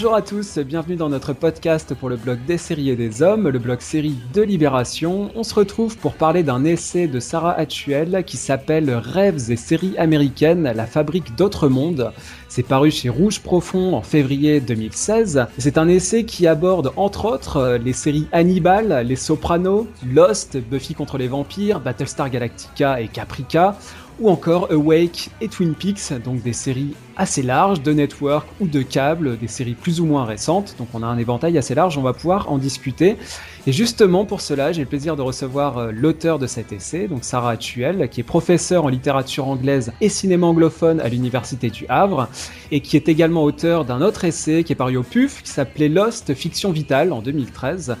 Bonjour à tous, bienvenue dans notre podcast pour le blog des séries et des hommes, le blog série de Libération. On se retrouve pour parler d'un essai de Sarah Hatchuel qui s'appelle Rêves et séries américaines, la fabrique d'autres mondes. C'est paru chez Rouge Profond en février 2016. C'est un essai qui aborde entre autres les séries Hannibal, Les Sopranos, Lost, Buffy contre les vampires, Battlestar Galactica et Caprica ou encore Awake et Twin Peaks, donc des séries assez larges de network ou de câbles, des séries plus ou moins récentes. Donc on a un éventail assez large, on va pouvoir en discuter. Et justement pour cela, j'ai le plaisir de recevoir euh, l'auteur de cet essai, donc Sarah Atuel, qui est professeure en littérature anglaise et cinéma anglophone à l'université du Havre, et qui est également auteur d'un autre essai qui est paru au PUF, qui s'appelait Lost Fiction Vitale en 2013.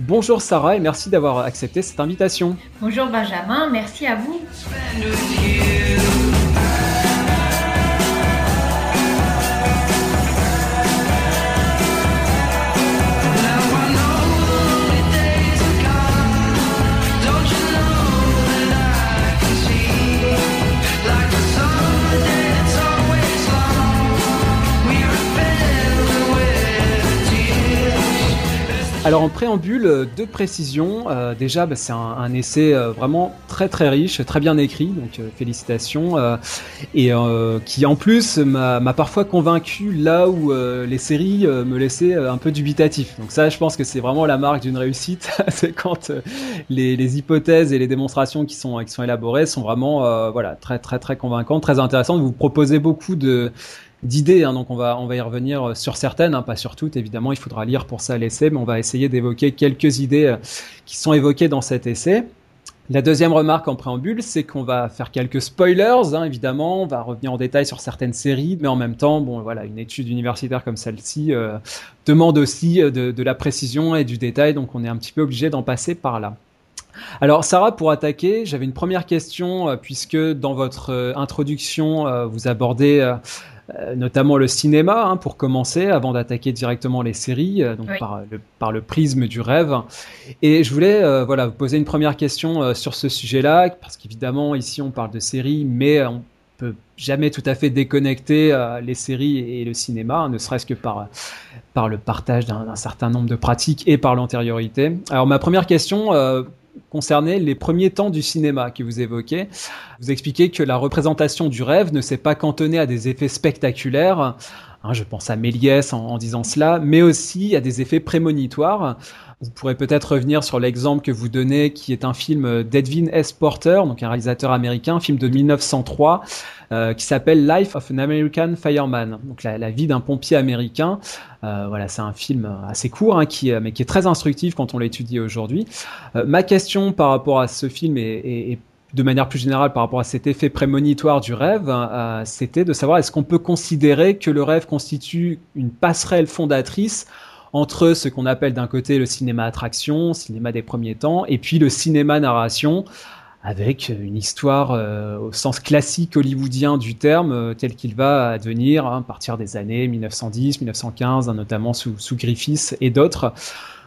Bonjour Sarah et merci d'avoir accepté cette invitation. Bonjour Benjamin, merci à vous. Alors en préambule, euh, deux précisions. Euh, déjà, bah, c'est un, essai euh, vraiment très très riche, très bien écrit, donc félicitations. et qui en plus m'a parfois convaincu là où les séries me laissaient un peu dubitatif. Donc ça, je pense que c'est vraiment la marque d'une réussite. c'est quand les, les, hypothèses et les démonstrations qui sont, qui sont élaborées sont vraiment voilà, très très très convaincantes, très intéressantes. Vous proposez beaucoup de d'idées, hein, donc on va, on va y revenir euh, sur certaines, hein, pas sur toutes évidemment, il faudra lire pour ça l'essai, mais on va essayer d'évoquer quelques idées euh, qui sont évoquées dans cet essai. La deuxième remarque en préambule, c'est qu'on va faire quelques spoilers, hein, évidemment, on va revenir en détail sur certaines séries, mais en même temps, bon, voilà, une étude universitaire comme celle-ci euh, demande aussi de, la précision et du détail, donc on est un petit peu obligé d'en passer par là. Alors Sarah, pour attaquer, j'avais une première question, puisque dans votre introduction, vous abordez notamment le cinéma, hein, pour commencer, avant d'attaquer directement les séries, euh, donc par, le, par, le, prisme du rêve. Et je voulais euh, voilà, vous poser une première question sur ce sujet-là, parce qu'évidemment, ici, on parle de séries, mais on peut jamais tout à fait déconnecter les séries et le cinéma, hein, ne serait-ce que par, par le partage d'un certain nombre de pratiques et par l'antériorité. Alors ma première question concernait les premiers temps du cinéma que vous évoquez. Vous expliquez que la représentation du rêve ne s'est pas cantonnée à des effets spectaculaires. Hein, je pense à Méliès en, disant cela, mais aussi à des effets prémonitoires. Vous pourrez peut-être revenir sur l'exemple que vous donnez, qui est un film d'Edwin S. Porter, donc un réalisateur américain, film de 1903, euh, qui s'appelle Life of an American Fireman, donc la, vie d'un pompier américain. Euh, voilà, c'est un film assez court, hein, mais qui est très instructif quand on l'étudie aujourd'hui. Euh, ma question par rapport à ce film est, de manière plus générale par rapport à cet effet prémonitoire du rêve, c'était de savoir est-ce qu'on peut considérer que le rêve constitue une passerelle fondatrice entre ce qu'on appelle d'un côté le cinéma attraction, cinéma des premiers temps, et puis le cinéma narration, avec une histoire euh, au sens classique hollywoodien du terme, euh, tel qu'il va advenir hein, à partir des années 1910, 1915, hein, notamment sous, sous Griffiths et d'autres.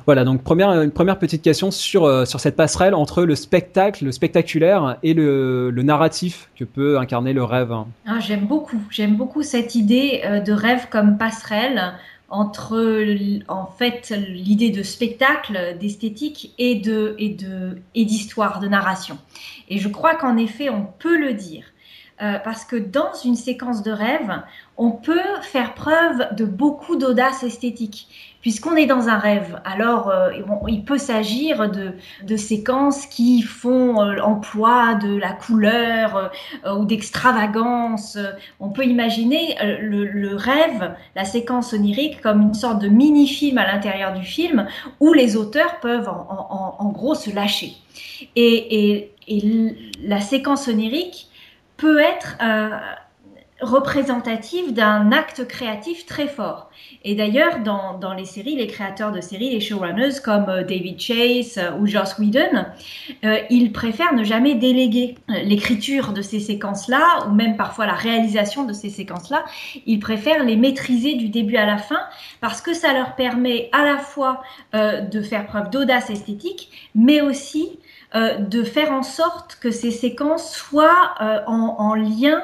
Voilà, donc première, une première petite question sur, euh, sur cette passerelle entre le spectacle, le spectaculaire et le, le narratif que peut incarner le rêve. Ah, j'aime beaucoup, j'aime beaucoup cette idée de rêve comme passerelle entre en fait l'idée de spectacle, d'esthétique et de et de et d'histoire, de narration. Et je crois qu'en effet, on peut le dire. Euh, parce que dans une séquence de rêve, on peut faire preuve de beaucoup d'audace esthétique puisqu'on est dans un rêve, alors euh, il peut s'agir de, séquences qui font euh, emploi de la couleur euh, ou d'extravagance. On peut imaginer le, rêve, la séquence onirique, comme une sorte de mini-film à l'intérieur du film où les auteurs peuvent en, gros se lâcher. Et, la séquence onirique peut être représentative d'un acte créatif très fort. Et d'ailleurs, dans, les séries, les créateurs de séries, les showrunners comme euh, David Chase euh, ou Joss Whedon, euh, ils préfèrent ne jamais déléguer l'écriture de ces séquences-là, ou même parfois la réalisation de ces séquences-là. Ils préfèrent les maîtriser du début à la fin parce que ça leur permet à la fois de faire preuve d'audace esthétique, mais aussi de faire en sorte que ces séquences soient en, en lien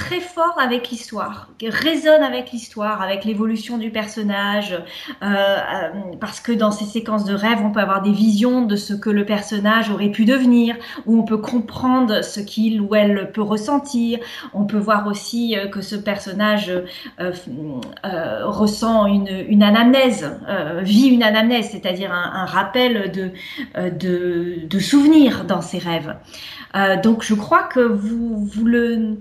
très fort avec l'histoire, résonne avec l'histoire, avec l'évolution du personnage, euh, euh, parce que dans ces séquences de rêve, on peut avoir des visions de ce que le personnage aurait pu devenir, ou on peut comprendre ce qu'il ou elle peut ressentir. On peut voir aussi euh, que ce personnage ressent une, une anamnèse, vit une anamnèse, c'est-à-dire un, rappel de, de, souvenirs dans ses rêves. Donc je crois que vous, vous le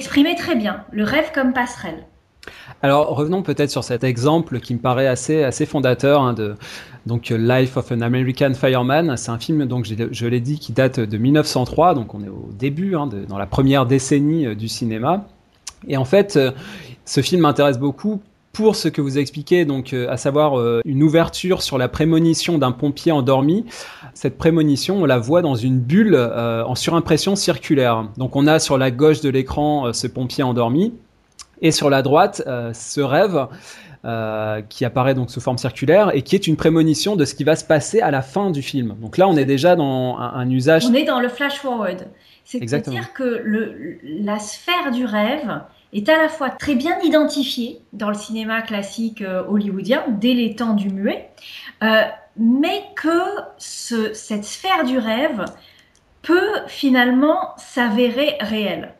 l'exprimez très bien, le rêve comme passerelle. Alors revenons peut-être sur cet exemple qui me paraît assez assez fondateur hein, de donc Life of an American Fireman. C'est un film donc je l'ai dit qui date de 1903, donc on est au début hein, dans la première décennie euh, du cinéma. Et en fait, euh, ce film m'intéresse beaucoup pour ce que vous expliquez, donc à savoir une ouverture sur la prémonition d'un pompier endormi. Cette prémonition, on la voit dans une bulle euh, en surimpression circulaire. Donc on a sur la gauche de l'écran euh, ce pompier endormi et sur la droite euh, ce rêve qui apparaît donc sous forme circulaire et qui est une prémonition de ce qui va se passer à la fin du film. Donc là, on est déjà dans un, usage. On est dans le flash forward. C'est-à-dire que le, la sphère du rêve est à la fois très bien identifiée dans le cinéma classique hollywoodien dès les temps du muet, mais que cette sphère du rêve peut finalement s'avérer réelle.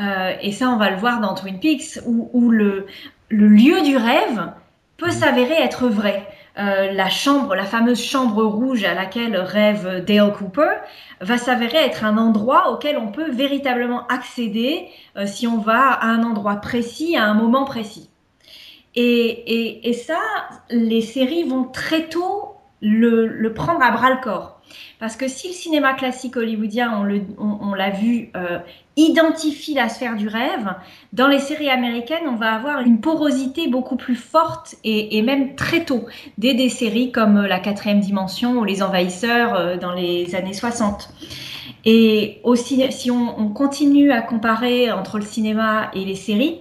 Euh, et ça, on va le voir dans Twin Peaks, où, le, lieu du rêve peut mhm. s'avérer être vrai. Euh, la chambre, la fameuse chambre rouge à laquelle rêve Dale Cooper, va s'avérer être un endroit auquel on peut véritablement accéder euh, si on va à un endroit précis, à un moment précis. et ça, les séries vont très tôt le, prendre à bras le corps. Parce que si le cinéma classique hollywoodien, on l'a vu, euh, identifie la sphère du rêve, dans les séries américaines, on va avoir une porosité beaucoup plus forte et, même très tôt, dès des séries comme La quatrième dimension ou Les envahisseurs euh, dans les années 60. Et aussi, si on continue à comparer entre le cinéma et les séries,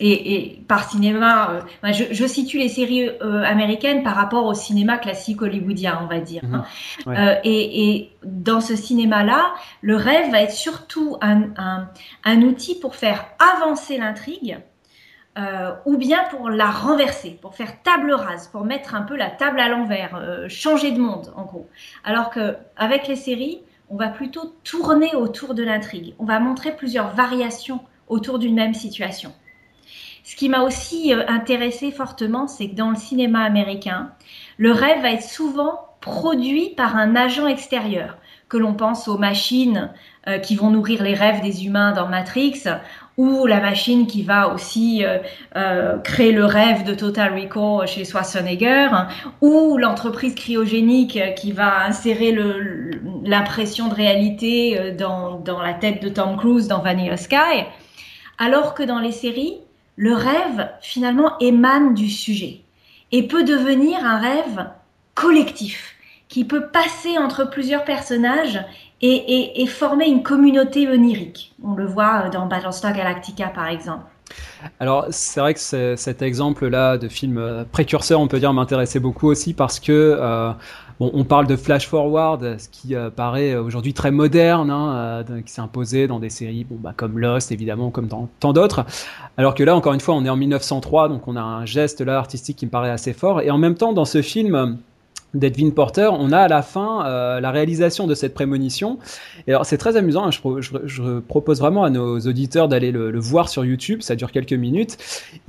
et, par cinéma, euh, je, situe les séries euh, américaines par rapport au cinéma classique hollywoodien, on va dire. Mhm. Hein. Euh, et, dans ce cinéma-là, le rêve va être surtout un, un, outil pour faire avancer l'intrigue. ou bien pour la renverser, pour faire table rase, pour mettre un peu la table à l'envers, changer de monde en gros. Alors que avec les séries, on va plutôt tourner autour de l'intrigue. On va montrer plusieurs variations autour d'une même situation. Ce qui m'a aussi euh, intéressé fortement, c'est que dans le cinéma américain, le rêve va être souvent produit par un agent extérieur, que l'on pense aux machines euh, qui vont nourrir les rêves des humains dans Matrix, ou la machine qui va aussi euh, créer le rêve de Total Recall chez Schwarzenegger, ou l'entreprise cryogénique qui va insérer l'impression de réalité dans, dans la tête de Tom Cruise dans Vanilla Sky. Alors que dans les séries, le rêve finalement émane du sujet et peut devenir un rêve collectif qui peut passer entre plusieurs personnages et, former une communauté onirique. On le voit dans Battlestar Galactica par exemple. Alors c'est vrai que cet exemple-là de film précurseur, on peut dire, m'intéressait beaucoup aussi parce que euh, on parle de flash forward, ce qui euh, paraît aujourd'hui très moderne, hein, qui s'est imposé dans des séries bon, bah, comme Lost, évidemment, comme dans tant d'autres. Alors que là, encore une fois, on est en 1903, donc on a un geste là artistique qui me paraît assez fort. Et en même temps, dans ce film, d'Edwin Porter, on a à la fin euh, la réalisation de cette prémonition. Et alors c'est très amusant, hein, je, propose vraiment à nos auditeurs d'aller le, voir sur YouTube, ça dure quelques minutes.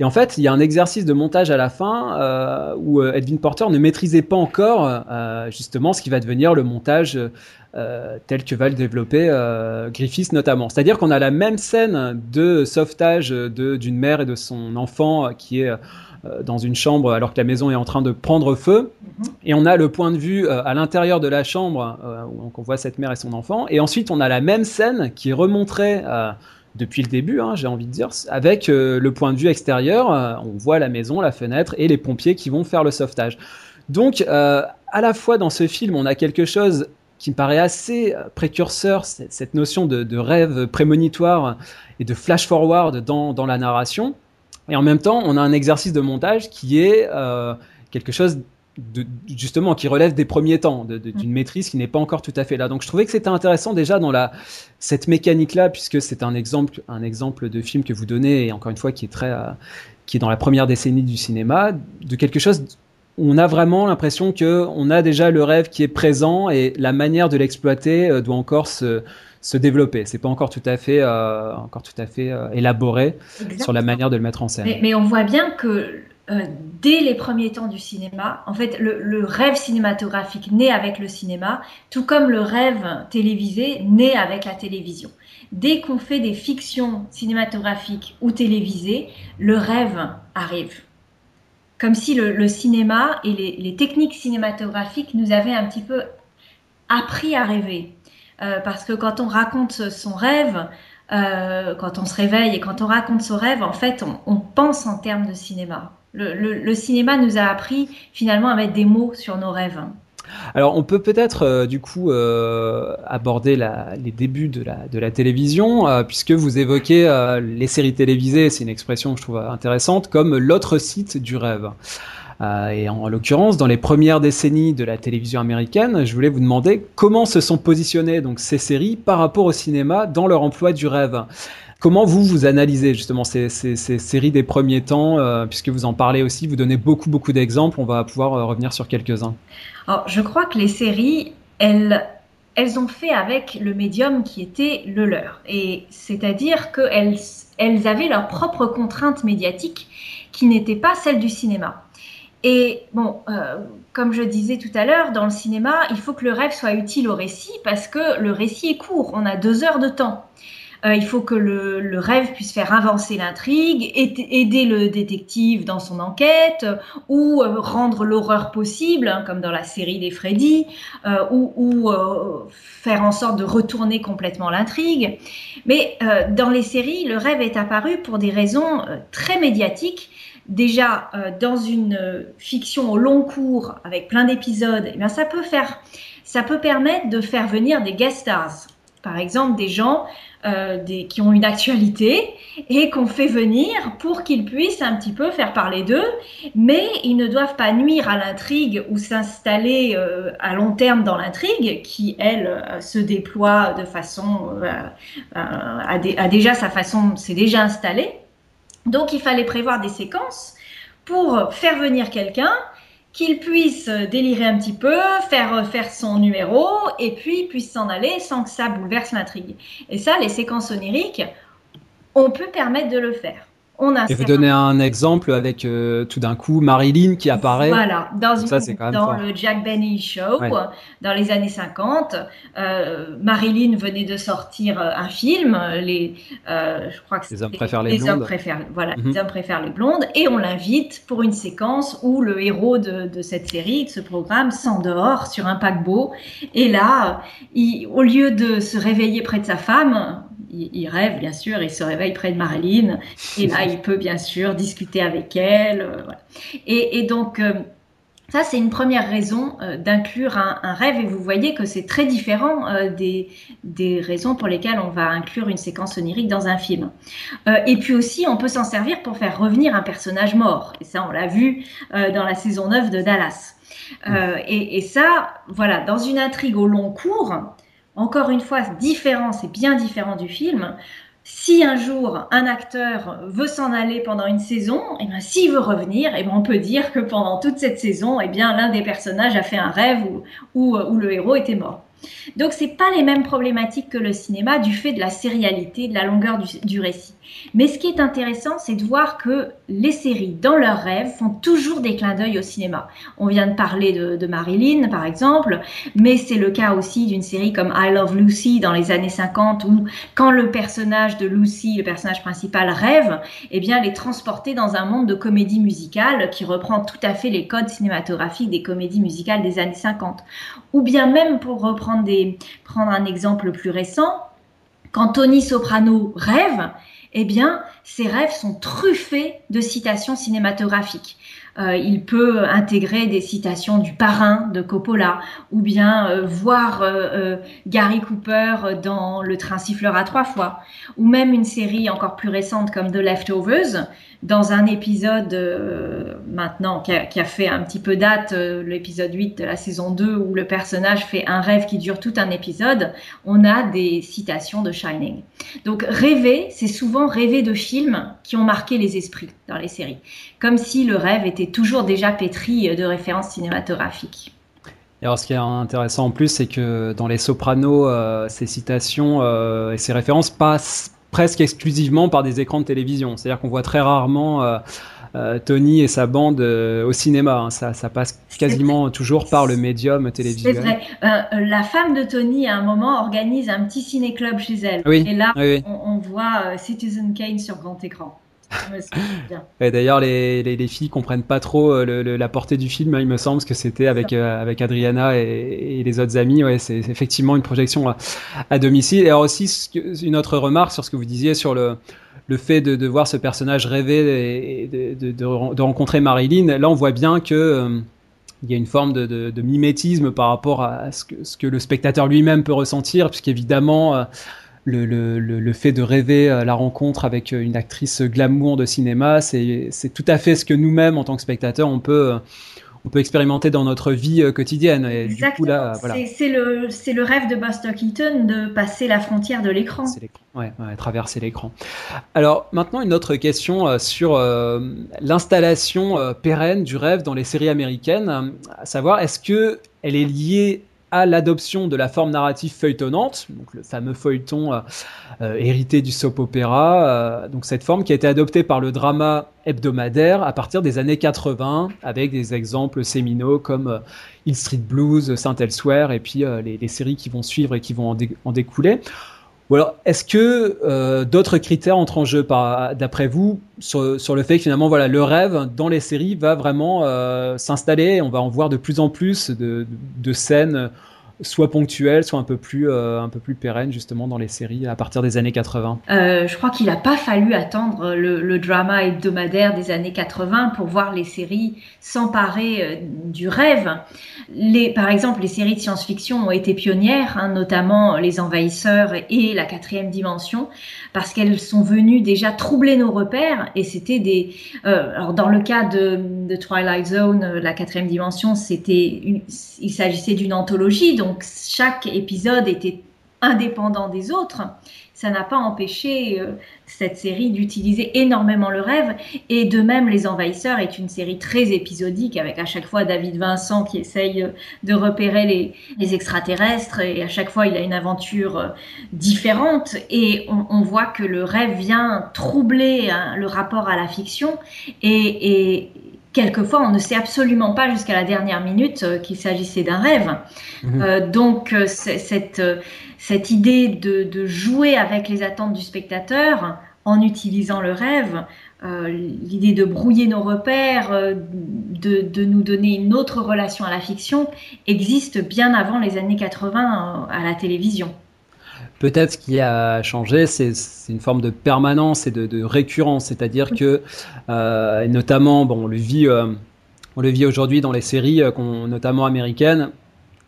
Et en fait, il y a un exercice de montage à la fin euh, où euh, Edwin Porter ne maîtrisait pas encore justement ce qui va devenir le montage tel que va le développer Griffiths notamment. C'est-à-dire qu'on a la même scène de sauvetage d'une mère et de son enfant qui est euh, dans une chambre alors que la maison est en train de prendre feu. Et on a le point de vue euh, à l'intérieur de la chambre euh, où on voit cette mère et son enfant. Et ensuite, on a la même scène qui est remontrée depuis le début, hein, j'ai envie de dire, avec le point de vue extérieur. on voit la maison, la fenêtre et les pompiers qui vont faire le sauvetage. Donc, à la fois dans ce film, on a quelque chose qui me paraît assez précurseur, cette notion de, rêve prémonitoire et de flash forward dans, dans la narration. Et en même temps, on a un exercice de montage qui est euh, quelque chose justement qui relève des premiers temps, d'une mm. maîtrise qui n'est pas encore tout à fait là. Donc je trouvais que c'était intéressant déjà dans la cette mécanique là, puisque c'est un exemple un exemple de film que vous donnez et encore une fois qui est très euh, qui est dans la première décennie du cinéma, de quelque chose où on a vraiment l'impression que on a déjà le rêve qui est présent et la manière de l'exploiter euh, doit encore se se développer. C'est pas encore tout à fait, euh, encore tout à fait élaboré sur la manière de le mettre en scène. mais on voit bien que euh, dès les premiers temps du cinéma, en fait, le, rêve cinématographique naît avec le cinéma, tout comme le rêve télévisé naît avec la télévision. Dès qu'on fait des fictions cinématographiques ou télévisées, le rêve arrive. Comme si le, cinéma et les, techniques cinématographiques nous avaient un petit peu appris à rêver. Euh, parce que quand on raconte son rêve, euh, quand on se réveille et quand on raconte son rêve, en fait, on pense en termes de cinéma. Le, cinéma nous a appris finalement à mettre des mots sur nos rêves. Alors, on peut peut-être euh, du coup aborder les débuts de la, télévision, puisque vous évoquez les séries télévisées, c'est une expression que je trouve intéressante, comme l'autre site du rêve. Et en, l'occurrence, dans les premières décennies de la télévision américaine, je voulais vous demander comment se sont positionnées donc ces séries par rapport au cinéma dans leur emploi du rêve. Comment vous, vous analysez justement ces, séries des premiers temps, euh, puisque vous en parlez aussi, vous donnez beaucoup, beaucoup d'exemples, on va pouvoir euh, revenir sur quelques-uns. Alors, je crois que les séries, elles, elles ont fait avec le médium qui était le leur. Et c'est-à-dire qu'elles elles avaient leurs propres contraintes médiatiques qui n'étaient pas celles du cinéma. Et bon, euh, comme je disais tout à l'heure, dans le cinéma, il faut que le rêve soit utile au récit parce que le récit est court, on a deux heures de temps. Euh, il faut que le, rêve puisse faire avancer l'intrigue, aider le détective dans son enquête, ou euh, rendre l'horreur possible, hein, comme dans la série des Freddy, ou, faire en sorte de retourner complètement l'intrigue. Mais dans les séries, le rêve est apparu pour des raisons très médiatiques. Déjà, dans une fiction au long cours, avec plein d'épisodes, eh ça peut faire, ça peut permettre de faire venir des guest stars. Par exemple, des gens euh, qui ont une actualité et qu'on fait venir pour qu'ils puissent un petit peu faire parler d'eux, mais ils ne doivent pas nuire à l'intrigue ou s'installer euh, à long terme dans l'intrigue qui, elle, euh, se déploie de façon, a, déjà sa façon, c'est déjà installé. Donc il fallait prévoir des séquences pour faire venir quelqu'un qu'il puisse délirer un petit peu, faire faire son numéro et puis puisse s'en aller sans que ça bouleverse l'intrigue. Et ça, les séquences oniriques, on peut permettre de le faire. On a et vous donnez un exemple avec euh, tout d'un coup Marilyn qui apparaît. Voilà, dans, dans le Jack Benny Show, dans les années 50, euh, Marilyn venait de sortir euh, un film, les, je crois que les hommes préfèrent les, blondes. Hommes préfèrent, voilà, mhm. les hommes préfèrent les blondes, et on l'invite pour une séquence où le héros de, de, cette série, de ce programme, s'endort sur un paquebot, et là, il, au lieu de se réveiller près de sa femme, il, rêve, bien sûr, il se réveille près de Marilyn, et là, il peut, bien sûr, discuter avec elle. Euh, et, donc, euh, ça, c'est une première raison euh, d'inclure un, rêve, et vous voyez que c'est très différent des, des, raisons pour lesquelles on va inclure une séquence onirique dans un film. et puis aussi, on peut s'en servir pour faire revenir un personnage mort, et ça, on l'a vu dans la saison 9 de Dallas. et, et, ça, voilà, dans une intrigue au long cours, encore une fois, différent, c'est bien différent du film. Si un jour un acteur veut s'en aller pendant une saison, et eh bien s'il veut revenir, et eh bien on peut dire que pendant toute cette saison, et eh bien l'un des personnages a fait un rêve où, où le héros était mort. Donc c'est pas les mêmes problématiques que le cinéma du fait de la sérialité, de la longueur du, récit. Mais ce qui est intéressant, c'est de voir que les séries, dans leurs rêves, font toujours des clins d'œil au cinéma. On vient de parler de, Marilyn, par exemple, mais c'est le cas aussi d'une série comme I Love Lucy dans les années 50, où quand le personnage de Lucy, le personnage principal, rêve, eh bien, elle est transportée dans un monde de comédie musicale qui reprend tout à fait les codes cinématographiques des comédies musicales des années 50. Ou bien même pour reprendre prendre un exemple plus récent, quand Tony Soprano rêve, eh bien, ses rêves sont truffés de citations cinématographiques. Euh, il peut intégrer des citations du parrain de Coppola, ou bien euh, voir euh, Gary Cooper dans Le train sifflera trois fois, ou même une série encore plus récente comme The Leftovers, dans un épisode euh, maintenant qui a, fait un petit peu date, euh, l'épisode 8 de la saison 2, où le personnage fait un rêve qui dure tout un épisode, on a des citations de Shining. Donc rêver, c'est souvent rêver de films qui ont marqué les esprits dans les séries, comme si le rêve était toujours déjà pétri de références cinématographiques. Et alors, ce qui est intéressant en plus, c'est que dans Les Sopranos, euh, ces citations et ces références passent presque exclusivement par des écrans de télévision. C'est-à-dire qu'on voit très rarement euh, euh, Tony et sa bande euh, au cinéma. Hein. Ça, ça, passe quasiment toujours par le médium télévisuel. C'est vrai. la femme de Tony, à un moment, organise un petit ciné-club chez elle. Oui, et là, oui. On, on, voit Citizen Kane sur grand écran. Et d'ailleurs, les, les, les, filles comprennent pas trop euh, le, la portée du film, il me semble, que c'était avec, euh, avec Adriana et, et, les autres amis. Ouais, c'est effectivement une projection à, à, domicile. Et alors aussi, une autre remarque sur ce que vous disiez sur le, le fait de, de voir ce personnage rêver et de, de, de, rencontrer Marilyn. Là, on voit bien que euh, il y a une forme de, de, de, mimétisme par rapport à ce que, ce que le spectateur lui-même peut ressentir, puisqu'évidemment, le, le, le, fait de rêver la rencontre avec une actrice glamour de cinéma, c'est tout à fait ce que nous-mêmes, en tant que spectateurs, on peut, on peut expérimenter dans notre vie euh, quotidienne. Et Exactement. Voilà. C'est le, le rêve de Buster Keaton de passer la frontière de l'écran. Ouais, ouais, traverser l'écran. Alors maintenant, une autre question euh, sur euh, l'installation euh, pérenne du rêve dans les séries américaines, à savoir est-ce que elle est liée à l'adoption de la forme narrative feuilletonnante, donc le fameux feuilleton euh, euh, hérité du soap opéra, euh, donc cette forme qui a été adoptée par le drama hebdomadaire à partir des années 80, avec des exemples séminaux comme Hill Street Blues, Saint Elsewhere, et puis les, séries qui vont suivre et qui vont en, en découler. Ou alors, est-ce que euh, d'autres critères entrent en jeu, d'après vous, sur, le fait que finalement, voilà, le rêve dans les séries va vraiment euh, s'installer. On va en voir de plus en plus de scènes soit ponctuel, soit un peu plus euh, un peu plus pérenne justement dans les séries à partir des années 80. Euh, je crois qu'il n'a pas fallu attendre le, le, drama hebdomadaire des années 80 pour voir les séries s'emparer euh, du rêve. Les, par exemple, les séries de science-fiction ont été pionnières, hein, notamment Les Envahisseurs et La Quatrième Dimension, parce qu'elles sont venues déjà troubler nos repères et c'était des. Alors dans le cas de, Twilight Zone, La Quatrième Dimension, c'était il s'agissait d'une anthologie. Donc chaque épisode était indépendant des autres, ça n'a pas empêché euh, cette série d'utiliser énormément le rêve. Et de même, Les Envahisseurs est une série très épisodique avec à chaque fois David Vincent qui essaye euh, de repérer les, extraterrestres et à chaque fois il a une aventure euh, différente. Et on, on voit que le rêve vient troubler hein, le rapport à la fiction et, et quelquefois, on ne sait absolument pas jusqu'à la dernière minute euh, qu'il s'agissait d'un rêve. Mhm. Euh, donc, euh, cette, cette idée de, de, jouer avec les attentes du spectateur en utilisant le rêve, l'idée de brouiller nos repères, de, de, nous donner une autre relation à la fiction, existe bien avant les années 80 à la télévision. Peut-être ce qui a changé, c'est une forme de permanence et de, récurrence, c'est-à-dire que, euh, notamment, bon, on le vit, euh, on le vit aujourd'hui dans les séries, euh, notamment américaines,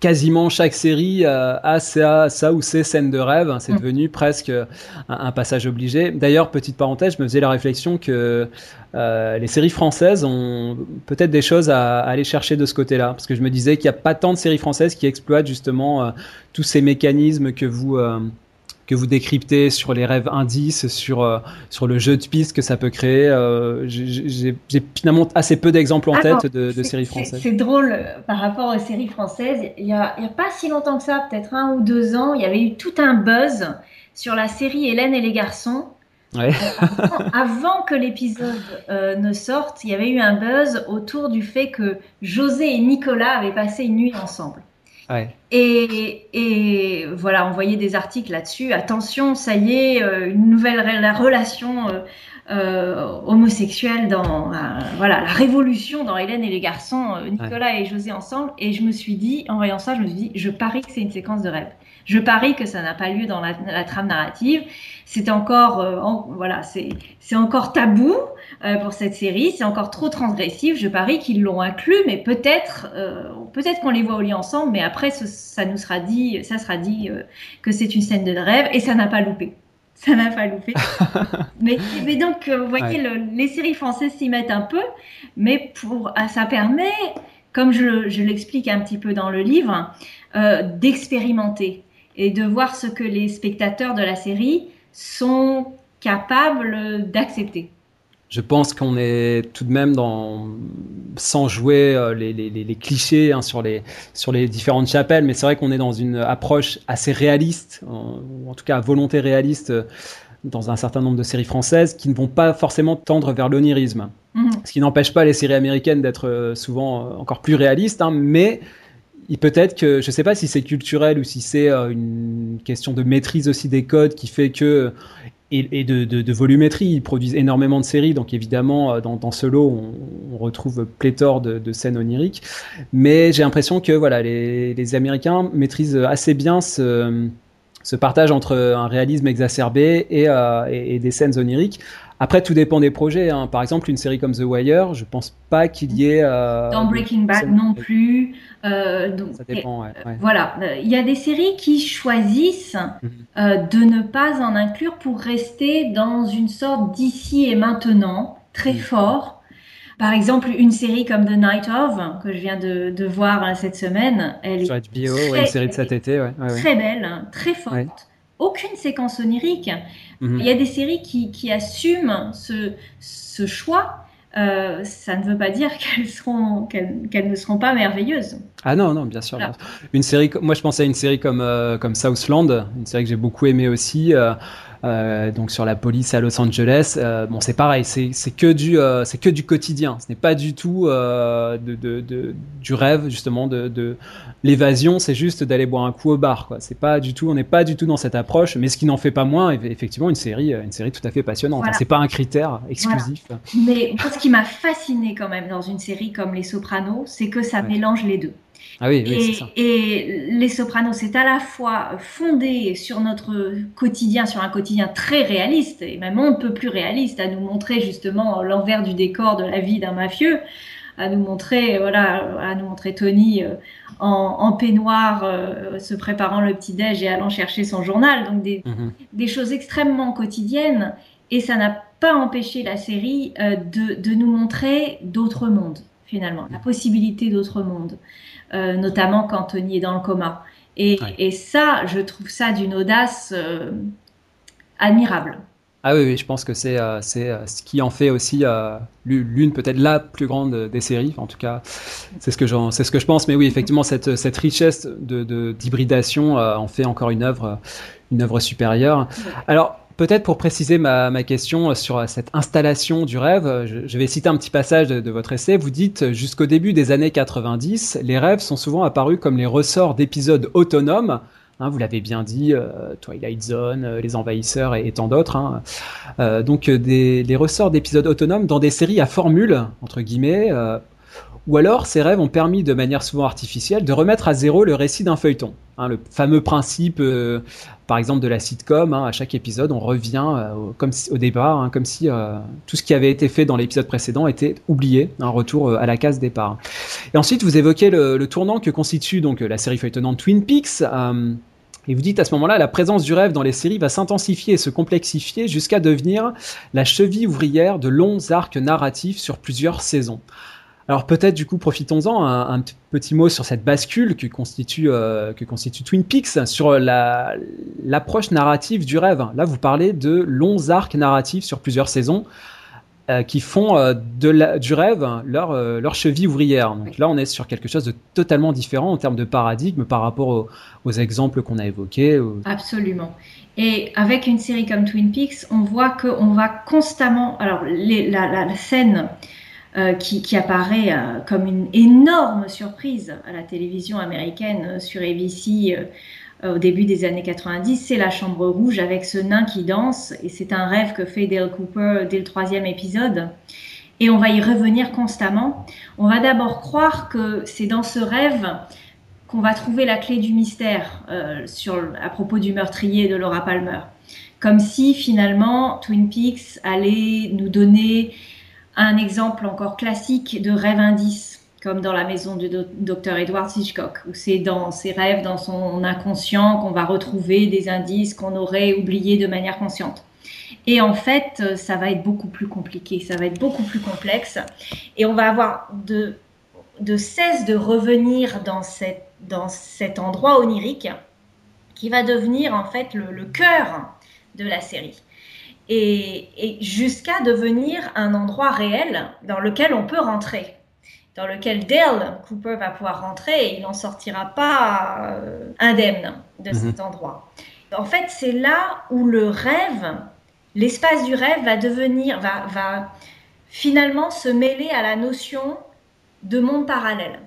quasiment chaque série euh, a ça, ça ou ces scènes de rêve. C'est mm. devenu presque un, un passage obligé. D'ailleurs, petite parenthèse, je me faisais la réflexion que euh, les séries françaises ont peut-être des choses à, à, aller chercher de ce côté-là, parce que je me disais qu'il n'y a pas tant de séries françaises qui exploitent justement euh, tous ces mécanismes que vous que vous décryptez sur les rêves indices, sur, euh, sur le jeu de piste que ça peut créer. Euh, J'ai finalement assez peu d'exemples en ah tête de, de, séries françaises. C'est drôle euh, par rapport aux séries françaises. Il n'y a, il y a pas si longtemps que ça, peut-être un ou deux ans, il y avait eu tout un buzz sur la série Hélène et les garçons. Ouais. Avant, avant, que l'épisode euh, ne sorte, il y avait eu un buzz autour du fait que José et Nicolas avaient passé une nuit ensemble. Ouais. Et, et, voilà, on voyait des articles là-dessus. Attention, ça y est, euh, une nouvelle la relation euh, euh, homosexuelle dans voilà la révolution dans Hélène et les garçons, Nicolas ouais. et José ensemble. Et je me suis dit, en voyant ça, je me suis dit, je parie que c'est une séquence de rêve. Je parie que ça n'a pas lieu dans la, la trame narrative. C'est encore, euh, en, voilà, c'est encore tabou euh, pour cette série. C'est encore trop transgressif. Je parie qu'ils l'ont inclus, mais peut-être, euh, peut-être qu'on les voit au lit ensemble, mais après, ce, ça nous sera dit, ça sera dit que c'est une scène de rêve et ça n'a pas loupé. ça n'a pas loupé. mais, mais, donc, vous voyez, les séries françaises s'y mettent un peu, mais pour, ça permet, comme je, je l'explique un petit peu dans le livre, d'expérimenter et de voir ce que les spectateurs de la série sont capables d'accepter. Je pense qu'on est tout de même dans, sans jouer euh, les, les, les clichés hein, sur, les, sur les différentes chapelles, mais c'est vrai qu'on est dans une approche assez réaliste, ou en tout cas à volonté réaliste, euh, dans un certain nombre de séries françaises qui ne vont pas forcément tendre vers l'onirisme. Mhm. Ce qui n'empêche pas les séries américaines d'être euh, souvent encore plus réalistes, hein, mais il peut-être que je sais pas si c'est culturel ou si c'est une question de maîtrise aussi des codes qui fait que et, de, volumétrie. Ils produisent énormément de séries, donc évidemment, euh, dans, ce lot, on, retrouve pléthore de, scènes oniriques. Mais j'ai l'impression que voilà, les, Américains maîtrisent assez bien ce, partage entre un réalisme exacerbé et, euh, et, des scènes oniriques. Après, tout dépend des projets. Hein. Par exemple, une série comme The Wire, je pense pas qu'il y ait. Euh, Dans Breaking Bad non plus. Euh, donc, ça dépend, ouais, ouais. Voilà. Il y a des séries qui choisissent mhm. euh, de ne pas en inclure pour rester dans une sorte d'ici et maintenant très mhm. fort. Par exemple, une série comme The Night of, que je viens de, de voir cette semaine, elle Sur est HBO, très, une série de cet été, très belle, hein, très forte aucune séquence onirique. Mhm. Il y a des séries qui, qui assument ce, ce choix. Euh, ça ne veut pas dire qu'elles seront qu'elles ne seront pas merveilleuses. Ah non non bien sûr. Une série moi je pensais à une série comme euh, comme Southland, une série que j'ai beaucoup aimée aussi. Euh, euh, donc sur la police à Los Angeles. Euh, bon, c'est pareil, c'est que du euh, c'est que du quotidien. Ce n'est pas du tout de, de, de, du rêve justement de, de l'évasion. C'est juste d'aller boire un coup au bar. Quoi. C'est pas du tout, on n'est pas du tout dans cette approche. Mais ce qui n'en fait pas moins, effectivement, une série, une série tout à fait passionnante. C'est pas un critère exclusif. Mais ce qui m'a fasciné quand même dans une série comme Les Sopranos, c'est que ça mélange les deux. Ah oui, oui, et, ça. et, Les Sopranos, c'est à la fois fondé sur notre quotidien, sur un quotidien très réaliste, et même un peu plus réaliste, à nous montrer justement l'envers du décor de la vie d'un mafieux, à nous montrer, voilà, à nous montrer Tony euh, en, en peignoir, euh, se préparant le petit déj et allant chercher son journal, donc des, mhm. des choses extrêmement quotidiennes, et ça n'a pas empêché la série euh, de, de nous montrer d'autres mondes finalement, la possibilité d'autres mondes. Euh, notamment quand Tony est dans le coma. Et, et ça, je trouve ça d'une audace euh, admirable. Ah oui, oui, je pense que c'est euh, c'est ce qui en fait aussi l'une peut-être la plus grande des séries. En tout cas, c'est ce que c'est ce que je pense. Mais oui, effectivement, cette cette richesse de d'hybridation en fait encore une œuvre une œuvre supérieure. Alors Peut-être pour préciser ma, question sur cette installation du rêve, je, vais citer un petit passage de, votre essai. Vous dites jusqu'au début des années 90, les rêves sont souvent apparus comme les ressorts d'épisodes autonomes. Hein, vous l'avez bien dit, euh, Twilight Zone, euh, Les Envahisseurs et, tant d'autres. Hein. Euh, donc des, des ressorts d'épisodes autonomes dans des séries à formule entre guillemets. Ou alors, ces rêves ont permis de manière souvent artificielle de remettre à zéro le récit d'un feuilleton. Hein, le fameux principe par exemple de la sitcom, hein, à chaque épisode, on revient euh, comme au départ, hein, comme si euh, tout ce qui avait été fait dans l'épisode précédent était oublié, un retour euh, à la case départ. Et ensuite, vous évoquez le, tournant que constitue donc la série feuilletonnante Twin Peaks. et vous dites à ce moment-là, la présence du rêve dans les séries va s'intensifier et se complexifier jusqu'à devenir la cheville ouvrière de longs arcs narratifs sur plusieurs saisons. Alors peut-être du coup profitons-en un, petit mot sur cette bascule que constitue euh, que constitue Twin Peaks sur la l'approche narrative du rêve. Là vous parlez de longs arcs narratifs sur plusieurs saisons euh, qui font euh, du rêve leur leur cheville ouvrière. Donc là on est sur quelque chose de totalement différent en termes de paradigme par rapport aux, exemples qu'on a évoqués. Absolument. Et avec une série comme Twin Peaks, on voit qu'on va constamment alors la scène euh, qui, apparaît euh, comme une énorme surprise à la télévision américaine euh, sur ABC au début des années 90, c'est la Chambre Rouge avec ce nain qui danse, et c'est un rêve que fait Dale Cooper dès le troisième épisode. Et on va y revenir constamment. On va d'abord croire que c'est dans ce rêve qu'on va trouver la clé du mystère sur, à propos du meurtrier de Laura Palmer. Comme si finalement Twin Peaks allait nous donner un exemple encore classique de rêve indice. comme dans la maison du docteur Edward Hitchcock, où c'est dans ses rêves, dans son inconscient, qu'on va retrouver des indices qu'on aurait oubliés de manière consciente. Et en fait, ça va être beaucoup plus compliqué, ça va être beaucoup plus complexe, et on va avoir de, de cesse de revenir dans, cette, dans cet endroit onirique qui va devenir en fait le, le cœur de la série. Et, et jusqu'à devenir un endroit réel dans lequel on peut rentrer dans lequel Dale Cooper va pouvoir rentrer et il n'en sortira pas euh, indemne de cet mhm. endroit. En fait, c'est là où le rêve, l'espace du rêve va devenir, va, va finalement se mêler à la notion de monde parallèle.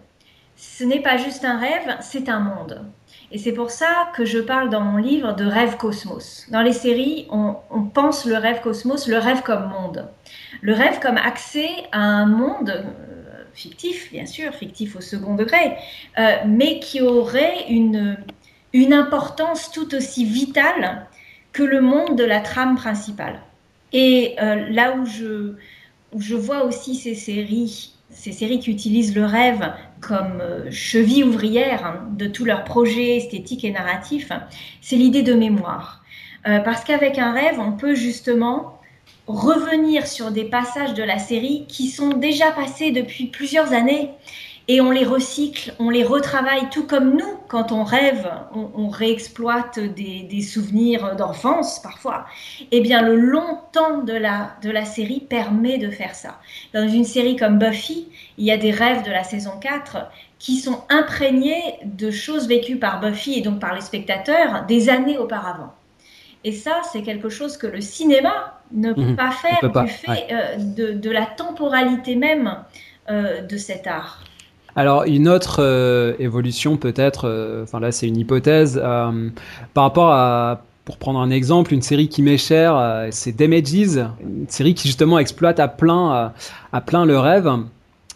Ce n'est pas juste un rêve, c'est un monde. Et c'est pour ça que je parle dans mon livre de rêve cosmos. Dans les séries, on, pense le rêve cosmos, le rêve comme monde. Le rêve comme accès à un monde fictif, bien sûr, fictif au second degré, euh, mais qui aurait une, une importance tout aussi vitale que le monde de la trame principale. Et euh, là où je, je vois aussi ces séries, ces séries qui utilisent le rêve comme euh, cheville ouvrière hein, de tous leurs projets esthétiques et narratifs, c'est l'idée de mémoire. parce qu'avec un rêve, on peut justement revenir sur des passages de la série qui sont déjà passés depuis plusieurs années et on les recycle, on les retravaille, tout comme nous, quand on rêve, on, réexploite des, souvenirs d'enfance parfois. Eh bien, le long temps de la, de la série permet de faire ça. Dans une série comme Buffy, il y a des rêves de la saison 4 qui sont imprégnés de choses vécues par Buffy et donc par les spectateurs des années auparavant. Et ça, c'est quelque chose que le cinéma ne peut mhm. pas faire du fait euh, de, la temporalité même euh, de cet art. Alors une autre euh, évolution peut-être, enfin là c'est une hypothèse, par rapport à, pour prendre un exemple, une série qui m'est chère, c'est Damages, une série qui justement exploite à plein, à plein le rêve.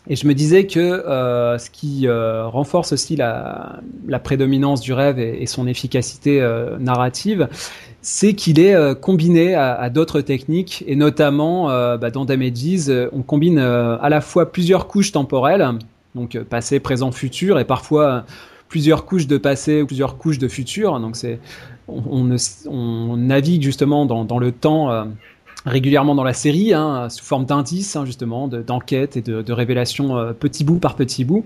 Et je me disais que euh, ce qui euh, renforce aussi la, prédominance du rêve et, son efficacité euh, narrative, c'est qu'il est, euh, combiné à, d'autres techniques, et notamment euh, bah, dans Damages, on combine à la fois plusieurs couches temporelles, donc passé, présent, futur, et parfois plusieurs couches de passé ou plusieurs couches de futur. Donc c'est on, navigue justement dans, le temps régulièrement dans la série, hein, sous forme d'indices, hein, justement, d'enquêtes et de, de révélations euh, petit bout par petit bout.